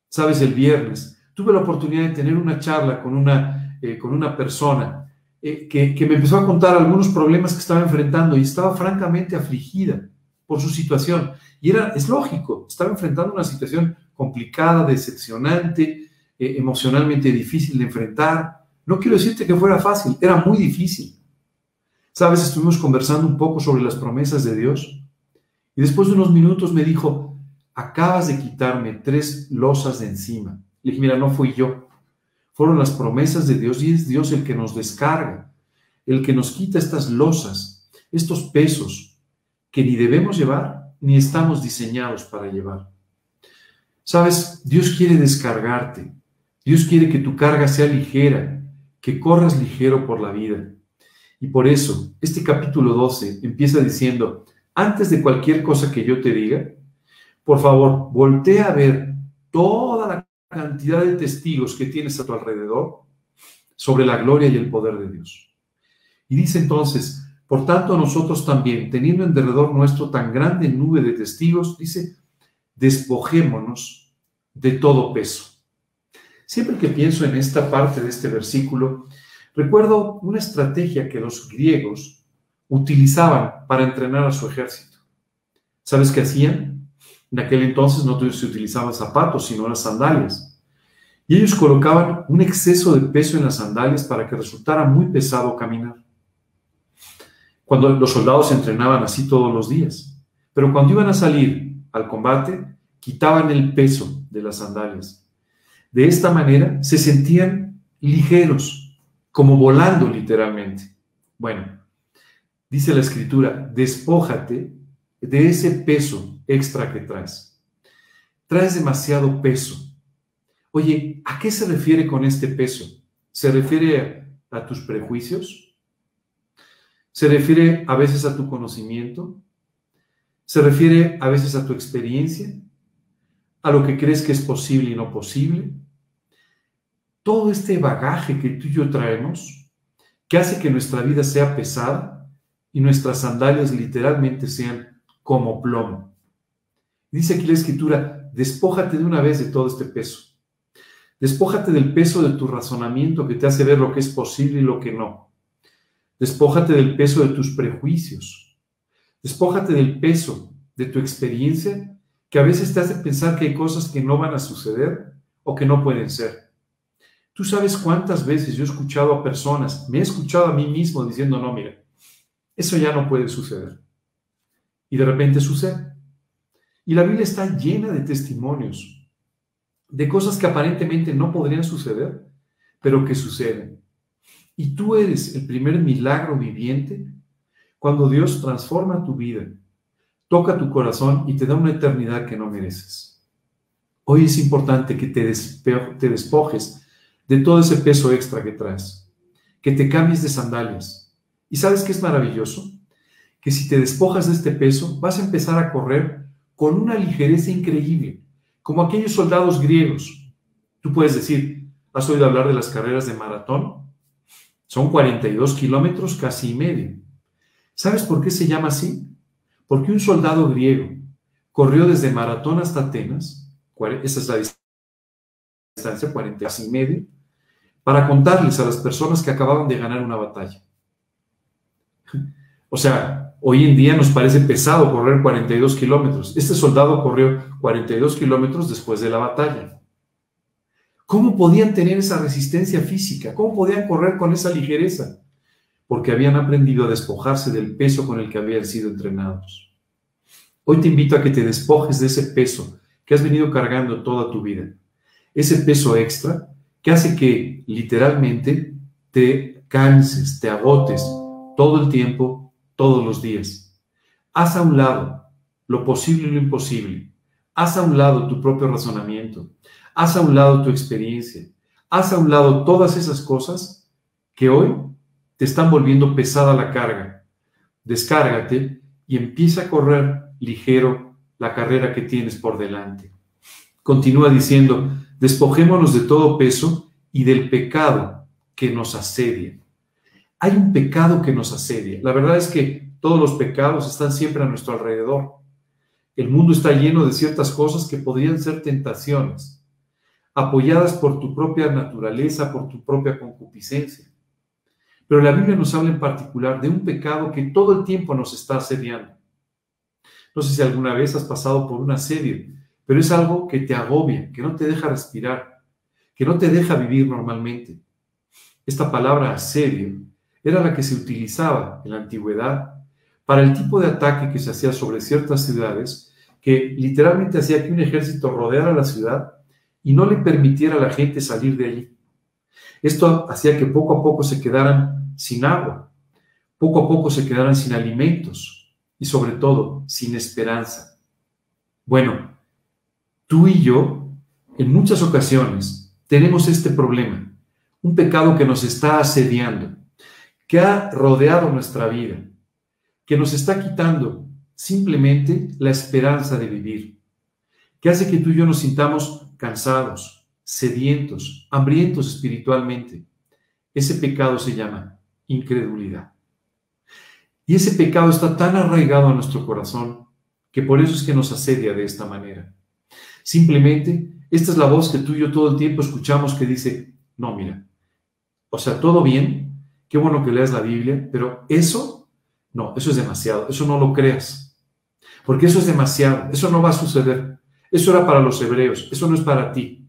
Sabes, el viernes tuve la oportunidad de tener una charla con una, eh, con una persona eh, que, me empezó a contar algunos problemas que estaba enfrentando y estaba francamente afligida por su situación. Y era, es lógico, estaba enfrentando una situación complicada, decepcionante, eh, emocionalmente difícil de enfrentar. No quiero decirte que fuera fácil, era muy difícil. Sabes, estuvimos conversando un poco sobre las promesas de Dios y después de unos minutos me dijo, acabas de quitarme tres losas de encima. Le dije, mira, no fui yo, fueron las promesas de Dios y es Dios el que nos descarga, el que nos quita estas losas, estos pesos que ni debemos llevar ni estamos diseñados para llevar. Sabes, Dios quiere descargarte, Dios quiere que tu carga sea ligera, que corras ligero por la vida. Y por eso, este capítulo 12 empieza diciendo, antes de cualquier cosa que yo te diga, por favor, voltea a ver toda la cantidad de testigos que tienes a tu alrededor sobre la gloria y el poder de Dios. Y dice entonces, por tanto nosotros también, teniendo en derredor nuestro tan grande nube de testigos, dice, despojémonos de todo peso. Siempre que pienso en esta parte de este versículo, recuerdo una estrategia que los griegos utilizaban para entrenar a su ejército. ¿Sabes qué hacían? En aquel entonces no se utilizaban zapatos, sino las sandalias. Y ellos colocaban un exceso de peso en las sandalias para que resultara muy pesado caminar. Cuando los soldados entrenaban así todos los días. Pero cuando iban a salir al combate, quitaban el peso de las sandalias. De esta manera se sentían ligeros, como volando literalmente. Bueno, dice la escritura, despójate de ese peso extra que traes. Traes demasiado peso. Oye, ¿a qué se refiere con este peso? ¿Se refiere a, tus prejuicios? ¿Se refiere a veces a tu conocimiento? ¿Se refiere a veces a tu experiencia? ¿A lo que crees que es posible y no posible? Todo este bagaje que tú y yo traemos, que hace que nuestra vida sea pesada y nuestras sandalias literalmente sean como plomo. Dice aquí la escritura, despójate de una vez de todo este peso. Despójate del peso de tu razonamiento que te hace ver lo que es posible y lo que no. Despójate del peso de tus prejuicios. Despójate del peso de tu experiencia que a veces te hace pensar que hay cosas que no van a suceder o que no pueden ser. Tú sabes cuántas veces yo he escuchado a personas, me he escuchado a mí mismo diciendo, no, mira, eso ya no puede suceder. Y de repente sucede. Y la Biblia está llena de testimonios de cosas que aparentemente no podrían suceder, pero que suceden. Y tú eres el primer milagro viviente cuando Dios transforma tu vida, toca tu corazón y te da una eternidad que no mereces. Hoy es importante que te, despojes de todo ese peso extra que traes, que te cambies de sandalias. ¿Y sabes qué es maravilloso? Que si te despojas de este peso, vas a empezar a correr con una ligereza increíble, como aquellos soldados griegos. Tú puedes decir, ¿has oído hablar de las carreras de maratón? Son 42 kilómetros casi y medio. ¿Sabes por qué se llama así? Porque un soldado griego corrió desde Maratón hasta Atenas, esa es la distancia, 40 casi y medio, para contarles a las personas que acababan de ganar una batalla. O sea, hoy en día nos parece pesado correr 42 kilómetros. Este soldado corrió 42 kilómetros después de la batalla. ¿Cómo podían tener esa resistencia física? ¿Cómo podían correr con esa ligereza? Porque habían aprendido a despojarse del peso con el que habían sido entrenados. Hoy te invito a que te despojes de ese peso que has venido cargando toda tu vida. Ese peso extra que hace que literalmente te canses, te agotes todo el tiempo, todos los días. Haz a un lado lo posible y lo imposible. Haz a un lado tu propio razonamiento. Haz a un lado tu experiencia. Haz a un lado todas esas cosas que hoy te están volviendo pesada la carga. Descárgate y empieza a correr ligero la carrera que tienes por delante. Continúa diciendo, Despojémonos de todo peso y del pecado que nos asedia. Hay un pecado que nos asedia. La verdad es que todos los pecados están siempre a nuestro alrededor. El mundo está lleno de ciertas cosas que podrían ser tentaciones, apoyadas por tu propia naturaleza, por tu propia concupiscencia. Pero la Biblia nos habla en particular de un pecado que todo el tiempo nos está asediando. No sé si alguna vez has pasado por un asedio, pero es algo que te agobia, que no te deja respirar, que no te deja vivir normalmente. Esta palabra asedio era la que se utilizaba en la antigüedad para el tipo de ataque que se hacía sobre ciertas ciudades, que literalmente hacía que un ejército rodeara la ciudad y no le permitiera a la gente salir de allí. Esto hacía que poco a poco se quedaran sin agua, poco a poco se quedaran sin alimentos y sobre todo sin esperanza. Bueno, tú y yo, en muchas ocasiones, tenemos este problema, un pecado que nos está asediando, que ha rodeado nuestra vida, que nos está quitando simplemente la esperanza de vivir, que hace que tú y yo nos sintamos cansados, sedientos, hambrientos espiritualmente. Ese pecado se llama incredulidad. Y ese pecado está tan arraigado a nuestro corazón que por eso es que nos asedia de esta manera. Simplemente, esta es la voz que tú y yo todo el tiempo escuchamos que dice, no, mira, o sea, todo bien, qué bueno que leas la Biblia, pero eso, no, eso es demasiado, eso no lo creas, porque eso es demasiado, eso no va a suceder. Eso era para los hebreos, eso no es para ti.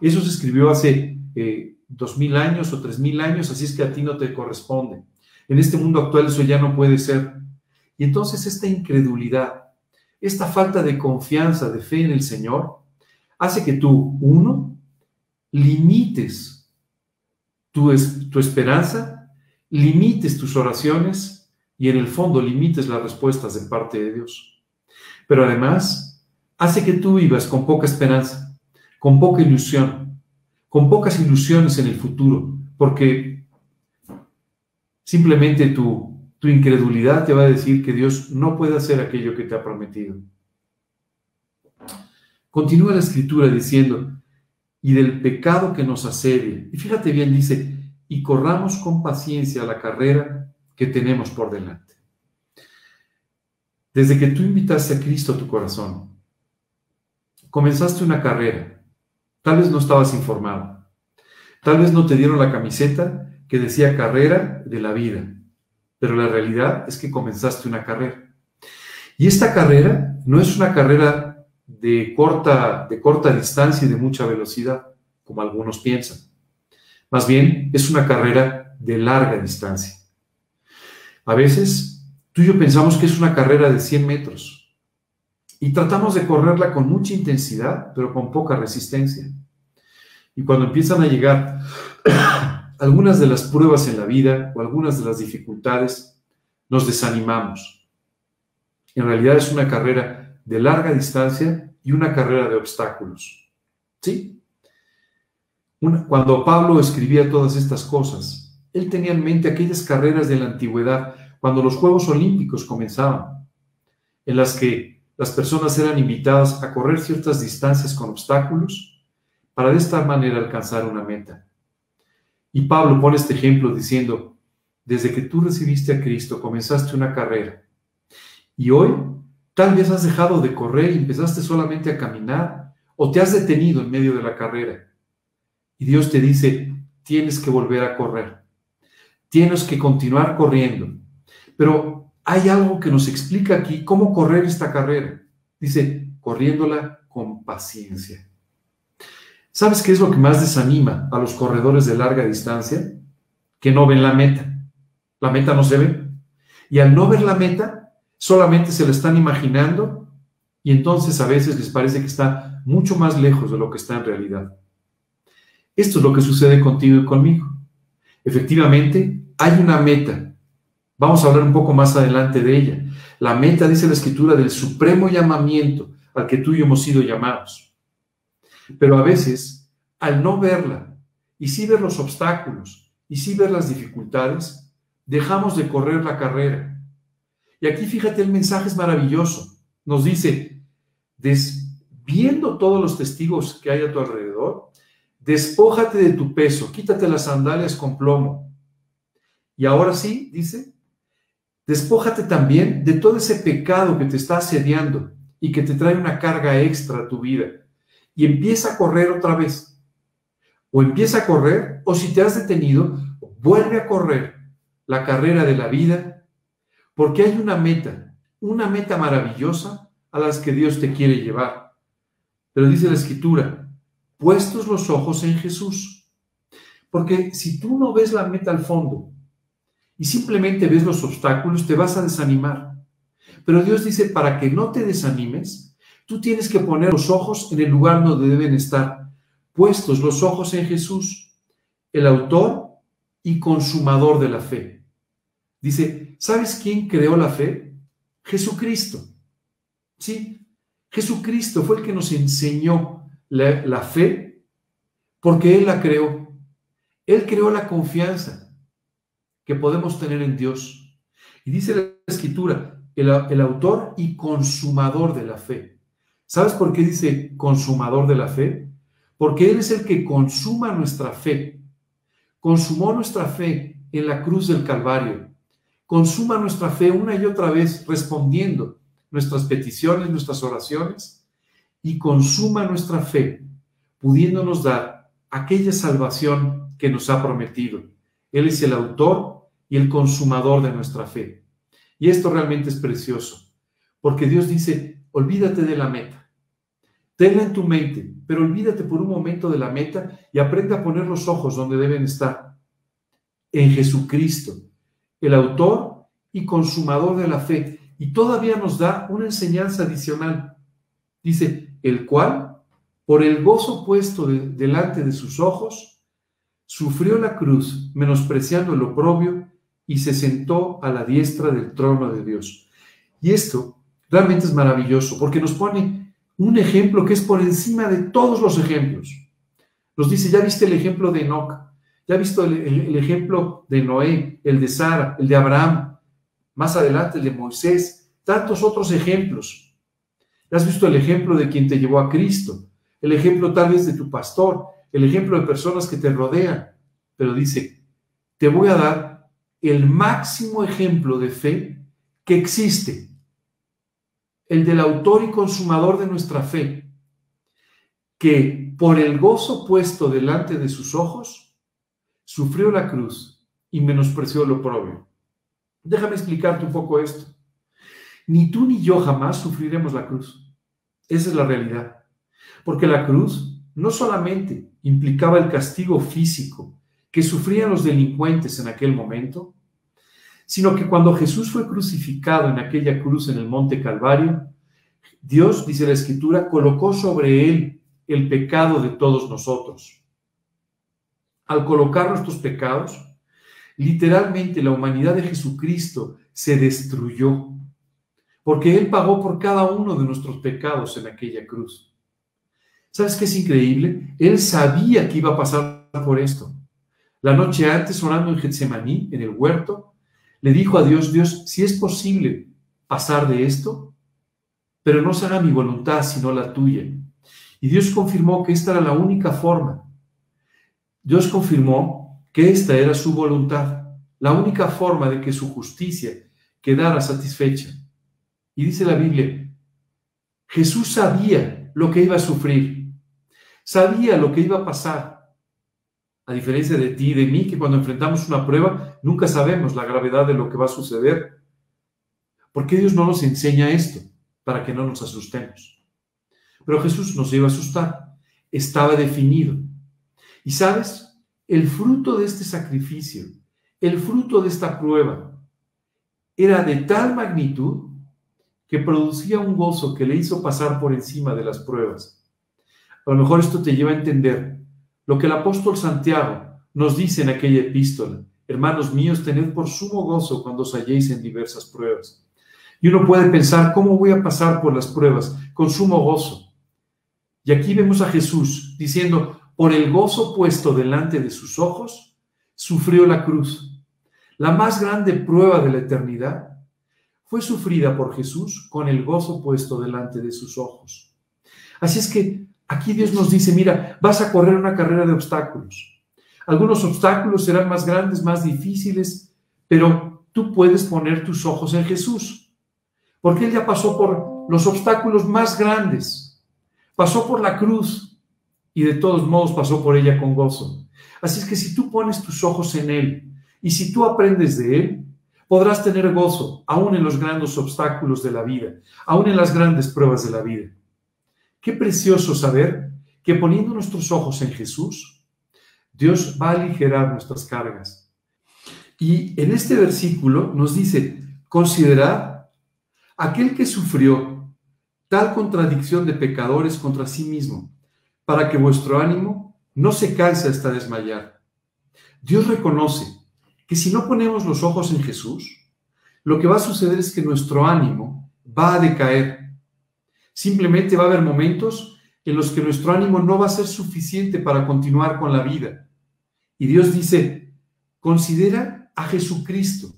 Eso se escribió hace eh, dos mil años o tres mil años, así es que a ti no te corresponde. En este mundo actual eso ya no puede ser. Y entonces esta incredulidad, esta falta de confianza, de fe en el Señor, hace que tú, uno, limites tu, tu esperanza, limites tus oraciones y en el fondo limites las respuestas de parte de Dios. Pero además, hace que tú vivas con poca esperanza, con poca ilusión, con pocas ilusiones en el futuro, porque simplemente tu, tu incredulidad te va a decir que Dios no puede hacer aquello que te ha prometido. Continúa la escritura diciendo, y del pecado que nos asedia. Y fíjate bien, dice, y corramos con paciencia la carrera que tenemos por delante. Desde que tú invitaste a Cristo a tu corazón, comenzaste una carrera. Tal vez no estabas informado. Tal vez no te dieron la camiseta que decía carrera de la vida. Pero la realidad es que comenzaste una carrera. Y esta carrera no es una carrera de corta, de corta distancia y de mucha velocidad, como algunos piensan. Más bien, es una carrera de larga distancia. A veces, tú y yo pensamos que es una carrera de 100 metros, y tratamos de correrla con mucha intensidad, pero con poca resistencia. Y cuando empiezan a llegar (coughs) algunas de las pruebas en la vida o algunas de las dificultades, nos desanimamos. En realidad es una carrera de larga distancia y una carrera de obstáculos. ¿Sí? Cuando Pablo escribía todas estas cosas, él tenía en mente aquellas carreras de la antigüedad, cuando los Juegos Olímpicos comenzaban, en las que las personas eran invitadas a correr ciertas distancias con obstáculos para de esta manera alcanzar una meta. Y Pablo pone este ejemplo diciendo, desde que tú recibiste a Cristo comenzaste una carrera y hoy tal vez has dejado de correr y empezaste solamente a caminar o te has detenido en medio de la carrera. Dios te dice, tienes que volver a correr, tienes que continuar corriendo. Pero hay algo que nos explica aquí cómo correr esta carrera. Dice, corriéndola con paciencia. ¿Sabes qué es lo que más desanima a los corredores de larga distancia? Que no ven la meta. La meta no se ve. Y al no ver la meta, solamente se la están imaginando y entonces a veces les parece que está mucho más lejos de lo que está en realidad. Esto es lo que sucede contigo y conmigo. Efectivamente, hay una meta, Vamos a hablar un poco más adelante de ella. La meta, dice la escritura, del supremo llamamiento al que tú y yo hemos sido llamados. Pero a veces, al no verla, y sí ver los obstáculos, y sí ver las dificultades, dejamos de correr la carrera. Y aquí fíjate, el mensaje es maravilloso. Nos dice, viendo todos los testigos que hay a tu alrededor, despójate de tu peso, quítate las sandalias con plomo. Y ahora sí, dice, Despójate también de todo ese pecado que te está asediando y que te trae una carga extra a tu vida. Y empieza a correr otra vez. O empieza a correr, o si te has detenido, vuelve a correr la carrera de la vida, porque hay una meta, una meta maravillosa a las que Dios te quiere llevar. Pero dice la escritura, puestos los ojos en Jesús. Porque si tú no ves la meta al fondo y simplemente ves los obstáculos, te vas a desanimar. Pero Dios dice, para que no te desanimes, tú tienes que poner los ojos en el lugar donde deben estar, puestos los ojos en Jesús, el autor y consumador de la fe. Dice, ¿sabes quién creó la fe? Jesucristo. Sí, Jesucristo fue el que nos enseñó la, fe porque Él la creó. Él creó la confianza que podemos tener en Dios. Y dice la escritura, el, el, autor y consumador de la fe. ¿Sabes por qué dice consumador de la fe? Porque Él es el que consuma nuestra fe. Consumó nuestra fe en la cruz del Calvario. Consuma nuestra fe una y otra vez respondiendo nuestras peticiones, nuestras oraciones. Y consuma nuestra fe pudiéndonos dar aquella salvación que nos ha prometido. Él es el autor y el consumador de nuestra fe. Y esto realmente es precioso, porque Dios dice, olvídate de la meta, tenla en tu mente, pero olvídate por un momento de la meta y aprende a poner los ojos donde deben estar, en Jesucristo, el autor y consumador de la fe. Y todavía nos da una enseñanza adicional. Dice, el cual, por el gozo puesto de, delante de sus ojos, sufrió la cruz, menospreciando el oprobio, y se sentó a la diestra del trono de Dios. Y esto realmente es maravilloso porque nos pone un ejemplo que es por encima de todos los ejemplos. Nos dice, ya viste el ejemplo de Enoch, ya visto el, el, el ejemplo de Noé, el de Sara, el de Abraham, más adelante el de Moisés, tantos otros ejemplos. Has visto el ejemplo de quien te llevó a Cristo, el ejemplo tal vez de tu pastor, el ejemplo de personas que te rodean. Pero dice, te voy a dar el máximo ejemplo de fe que existe, el del autor y consumador de nuestra fe, que por el gozo puesto delante de sus ojos, sufrió la cruz y menospreció lo propio. Déjame explicarte un poco esto. Ni tú ni yo jamás sufriremos la cruz. Esa es la realidad. Porque la cruz no solamente implicaba el castigo físico que sufrían los delincuentes en aquel momento, sino que cuando Jesús fue crucificado en aquella cruz en el monte Calvario, Dios, dice la Escritura, colocó sobre él el pecado de todos nosotros. Al colocar nuestros pecados, literalmente la humanidad de Jesucristo se destruyó, porque Él pagó por cada uno de nuestros pecados en aquella cruz. ¿Sabes qué es increíble? Él sabía que iba a pasar por esto. La noche antes, orando en Getsemaní, en el huerto, le dijo a Dios, Dios, si es posible pasar de esto, pero no se haga mi voluntad, sino la tuya. Y Dios confirmó que esta era la única forma. Dios confirmó que esta era su voluntad, la única forma de que su justicia quedara satisfecha. Y dice la Biblia, Jesús sabía lo que iba a sufrir, sabía lo que iba a pasar, a diferencia de ti y de mí, que cuando enfrentamos una prueba nunca sabemos la gravedad de lo que va a suceder. ¿Por qué Dios no nos enseña esto? Para que no nos asustemos. Pero Jesús nos iba a asustar. Estaba definido. Y sabes, el fruto de este sacrificio, el fruto de esta prueba, era de tal magnitud que producía un gozo que le hizo pasar por encima de las pruebas. A lo mejor esto te lleva a entender lo que el apóstol Santiago nos dice en aquella epístola. Hermanos míos, tened por sumo gozo cuando os halléis en diversas pruebas. Y uno puede pensar, ¿cómo voy a pasar por las pruebas? Con sumo gozo. Y aquí vemos a Jesús diciendo, por el gozo puesto delante de sus ojos, sufrió la cruz. La más grande prueba de la eternidad fue sufrida por Jesús con el gozo puesto delante de sus ojos. Así es que Aquí Dios nos dice, mira, vas a correr una carrera de obstáculos. Algunos obstáculos serán más grandes, más difíciles, pero tú puedes poner tus ojos en Jesús, porque Él ya pasó por los obstáculos más grandes, pasó por la cruz y de todos modos pasó por ella con gozo. Así es que si tú pones tus ojos en Él Y si tú aprendes de Él, podrás tener gozo aún en los grandes obstáculos de la vida, aún en las grandes pruebas de la vida. Qué precioso saber que poniendo nuestros ojos en Jesús, Dios va a aligerar nuestras cargas. Y en este versículo nos dice, considerad aquel que sufrió tal contradicción de pecadores contra sí mismo, para que vuestro ánimo no se canse hasta desmayar. Dios reconoce que si no ponemos los ojos en Jesús, lo que va a suceder es que nuestro ánimo va a decaer. Simplemente va a haber momentos en los que nuestro ánimo no va a ser suficiente para continuar con la vida. Y Dios dice, considera a Jesucristo,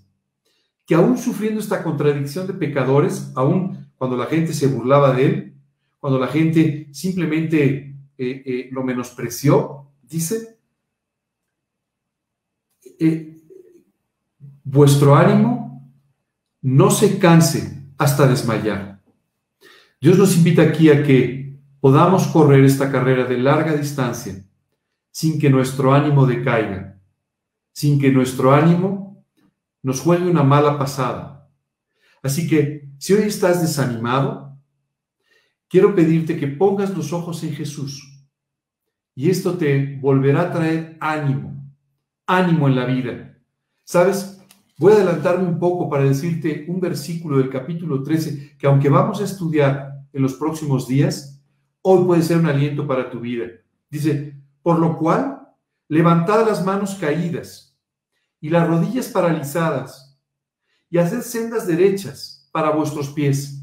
que aún sufriendo esta contradicción de pecadores, aún cuando la gente se burlaba de él, cuando la gente simplemente eh, eh, lo menospreció, dice, eh, vuestro ánimo no se canse hasta desmayar. Dios nos invita aquí a que podamos correr esta carrera de larga distancia sin que nuestro ánimo decaiga, sin que nuestro ánimo nos juegue una mala pasada. Así que si hoy estás desanimado, quiero pedirte que pongas los ojos en Jesús y esto te volverá a traer ánimo, ánimo en la vida. ¿Sabes? Voy a adelantarme un poco para decirte un versículo del capítulo 13 que aunque vamos a estudiar en los próximos días, hoy puede ser un aliento para tu vida. Dice, por lo cual, levantad las manos caídas y las rodillas paralizadas y haced sendas derechas para vuestros pies.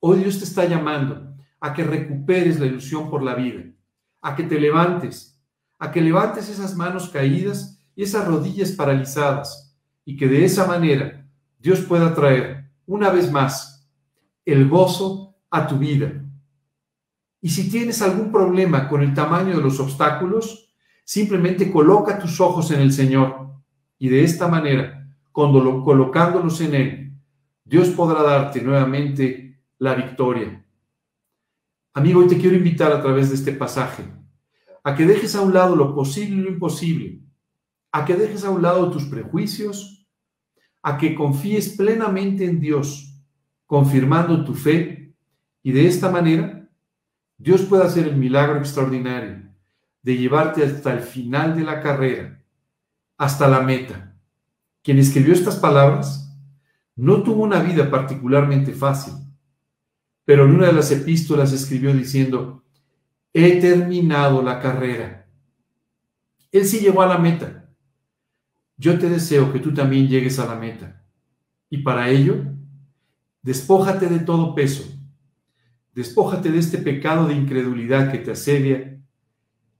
Hoy Dios te está llamando a que recuperes la ilusión por la vida, a que te levantes, a que levantes esas manos caídas y esas rodillas paralizadas y que de esa manera Dios pueda traer una vez más el gozo a tu vida. Y si tienes algún problema con el tamaño de los obstáculos, simplemente coloca tus ojos en el Señor y de esta manera, colocándolos en Él, Dios podrá darte nuevamente la victoria. Amigo, te quiero invitar a través de este pasaje a que dejes a un lado lo posible y lo imposible, a que dejes a un lado tus prejuicios, a que confíes plenamente en Dios, confirmando tu fe, y de esta manera Dios puede hacer el milagro extraordinario de llevarte hasta el final de la carrera, hasta la meta. Quien escribió estas palabras no tuvo una vida particularmente fácil pero en una de las epístolas escribió diciendo, he terminado la carrera. Él sí llegó a la meta. Yo te deseo que tú también llegues a la meta. Y para ello, despójate de todo peso. Despójate de este pecado de incredulidad que te asedia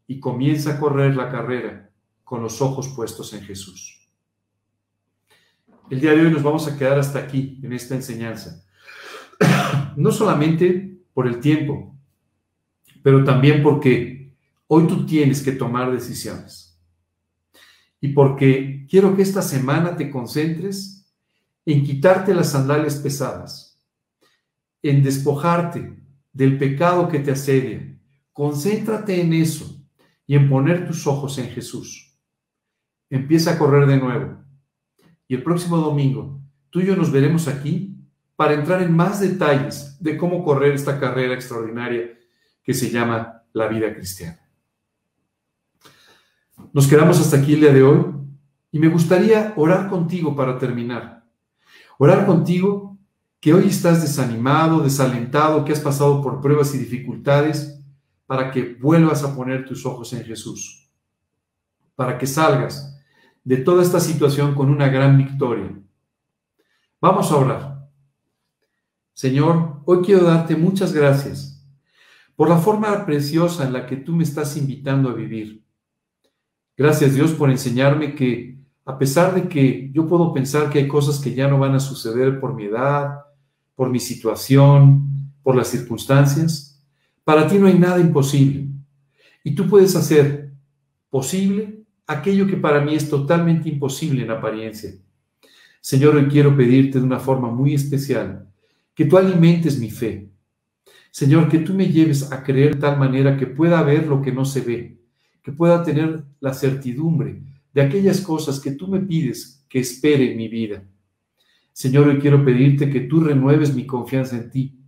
y comienza a correr la carrera con los ojos puestos en Jesús. El día de hoy nos vamos a quedar hasta aquí en esta enseñanza no solamente por el tiempo, pero también porque hoy tú tienes que tomar decisiones. Y porque quiero que esta semana te concentres en quitarte las sandalias pesadas, en despojarte del pecado que te asedia. Concéntrate en eso y en poner tus ojos en Jesús. Empieza a correr de nuevo. Y el próximo domingo, tú y yo nos veremos aquí para entrar en más detalles de cómo correr esta carrera extraordinaria que se llama la vida cristiana. Nos quedamos hasta aquí el día de hoy y me gustaría orar contigo para terminar. Orar contigo que hoy estás desanimado, desalentado, que has pasado por pruebas y dificultades, para que vuelvas a poner tus ojos en Jesús, para que salgas de toda esta situación con una gran victoria. Vamos a orar. Señor, hoy quiero darte muchas gracias por la forma preciosa en la que tú me estás invitando a vivir. Gracias Dios por enseñarme que a pesar de que yo puedo pensar que hay cosas que ya no van a suceder por mi edad, por mi situación, por las circunstancias, para ti no hay nada imposible. Y tú puedes hacer posible aquello que para mí es totalmente imposible en apariencia. Señor, hoy quiero pedirte de una forma muy especial que tú alimentes mi fe. Señor, que tú me lleves a creer de tal manera que pueda ver lo que no se ve, que pueda tener la certidumbre de aquellas cosas que tú me pides que espere en mi vida. Señor, hoy quiero pedirte que tú renueves mi confianza en ti.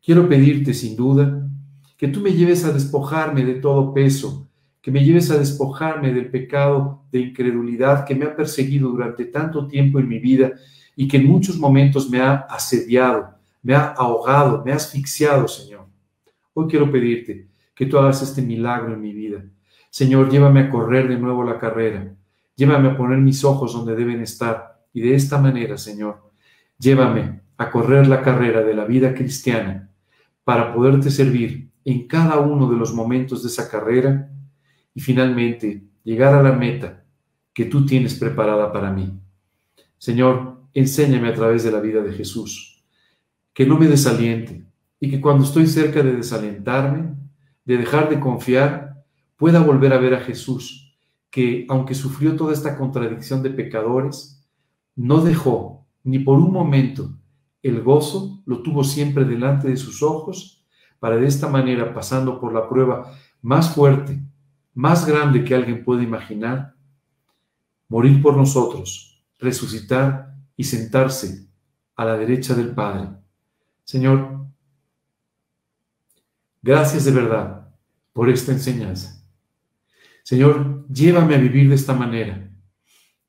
Quiero pedirte, sin duda, que tú me lleves a despojarme de todo peso, que me lleves a despojarme del pecado de incredulidad que me ha perseguido durante tanto tiempo en mi vida y que en muchos momentos me ha asediado, me ha ahogado, me ha asfixiado, Señor. Hoy quiero pedirte que tú hagas este milagro en mi vida. Señor, llévame a correr de nuevo la carrera. Llévame a poner mis ojos donde deben estar. Y de esta manera, Señor, llévame a correr la carrera de la vida cristiana para poderte servir en cada uno de los momentos de esa carrera y finalmente llegar a la meta que tú tienes preparada para mí. Señor, enséñame a través de la vida de Jesús, que no me desaliente y que cuando estoy cerca de desalentarme, de dejar de confiar, pueda volver a ver a Jesús, que aunque sufrió toda esta contradicción de pecadores, no dejó ni por un momento el gozo, lo tuvo siempre delante de sus ojos, para de esta manera, pasando por la prueba más fuerte, más grande que alguien puede imaginar, morir por nosotros, resucitar y sentarse a la derecha del Padre. Señor, gracias de verdad por esta enseñanza. Señor, llévame a vivir de esta manera.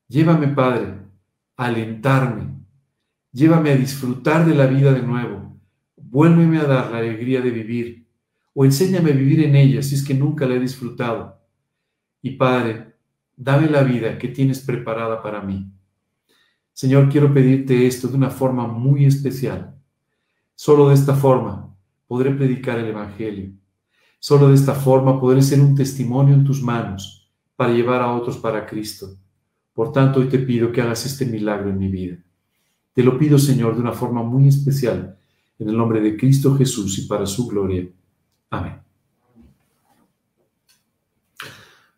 Llévame, Padre, a alentarme. Llévame a disfrutar de la vida de nuevo. Vuélveme a dar la alegría de vivir. O enséñame a vivir en ella si es que nunca la he disfrutado. Y Padre, dame la vida que tienes preparada para mí. Señor, quiero pedirte esto de una forma muy especial. Solo de esta forma podré predicar el Evangelio. Solo de esta forma podré ser un testimonio en tus manos para llevar a otros para Cristo. Por tanto, hoy te pido que hagas este milagro en mi vida. Te lo pido, Señor, de una forma muy especial, en el nombre de Cristo Jesús y para su gloria. Amén.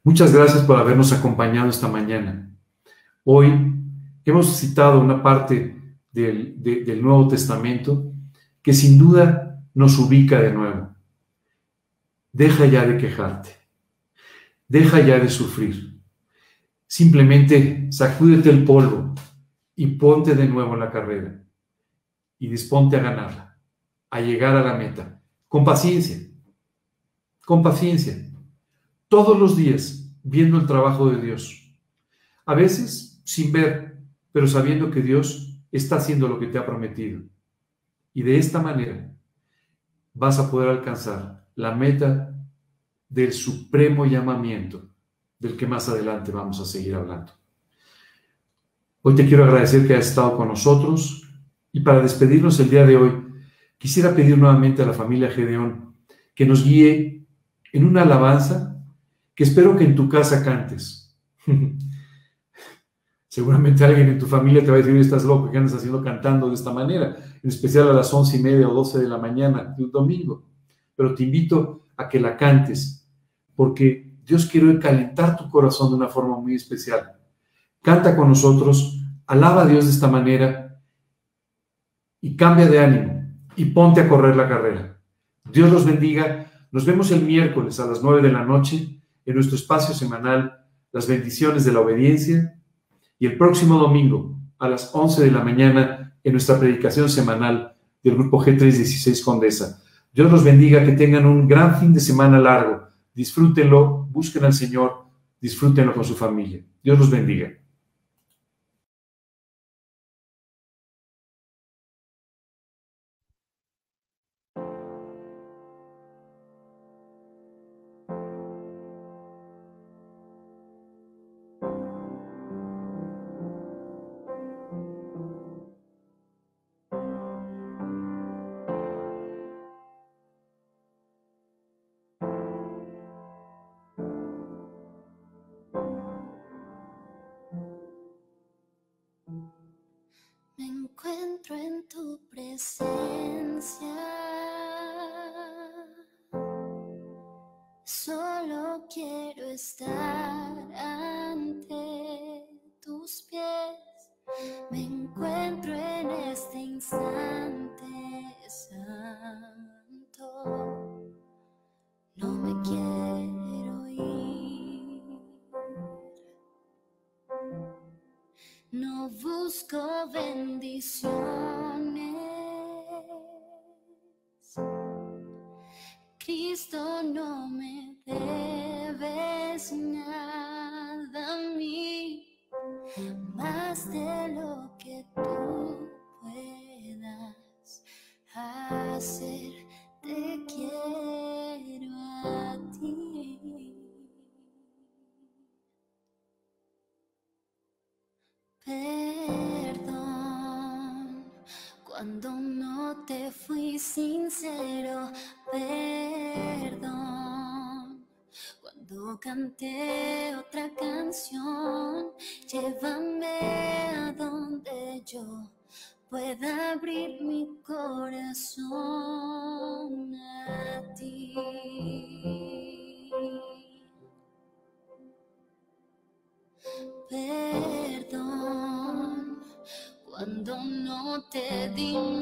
Muchas gracias por habernos acompañado esta mañana. Hoy hemos citado una parte del, del Nuevo Testamento que sin duda nos ubica de nuevo. Deja ya de quejarte. Deja ya de sufrir. Simplemente sacúdete el polvo y ponte de nuevo en la carrera y disponte a ganarla, a llegar a la meta, con paciencia, con paciencia, todos los días viendo el trabajo de Dios. A veces sin ver pero sabiendo que Dios está haciendo lo que te ha prometido. Y de esta manera vas a poder alcanzar la meta del supremo llamamiento del que más adelante vamos a seguir hablando. Hoy te quiero agradecer que hayas estado con nosotros y para despedirnos el día de hoy, quisiera pedir nuevamente a la familia Gedeón que nos guíe en una alabanza que espero que en tu casa cantes. (laughs) Seguramente alguien en tu familia te va a decir, estás loco, ¿qué andas haciendo cantando de esta manera? En especial a las once y media o doce de la mañana de un domingo. Pero te invito a que la cantes, porque Dios quiere calentar tu corazón de una forma muy especial. Canta con nosotros, alaba a Dios de esta manera y cambia de ánimo y ponte a correr la carrera. Dios los bendiga. Nos vemos el miércoles a las nueve de la noche en nuestro espacio semanal, Las bendiciones de la obediencia y el próximo domingo a las 11 de la mañana en nuestra predicación semanal del grupo G316 Condesa. Dios los bendiga, que tengan un gran fin de semana largo. Disfrútenlo, busquen al Señor, disfrútenlo con su familia. Dios los bendiga. estar ante tus pies. Me encuentro en este instante. Te di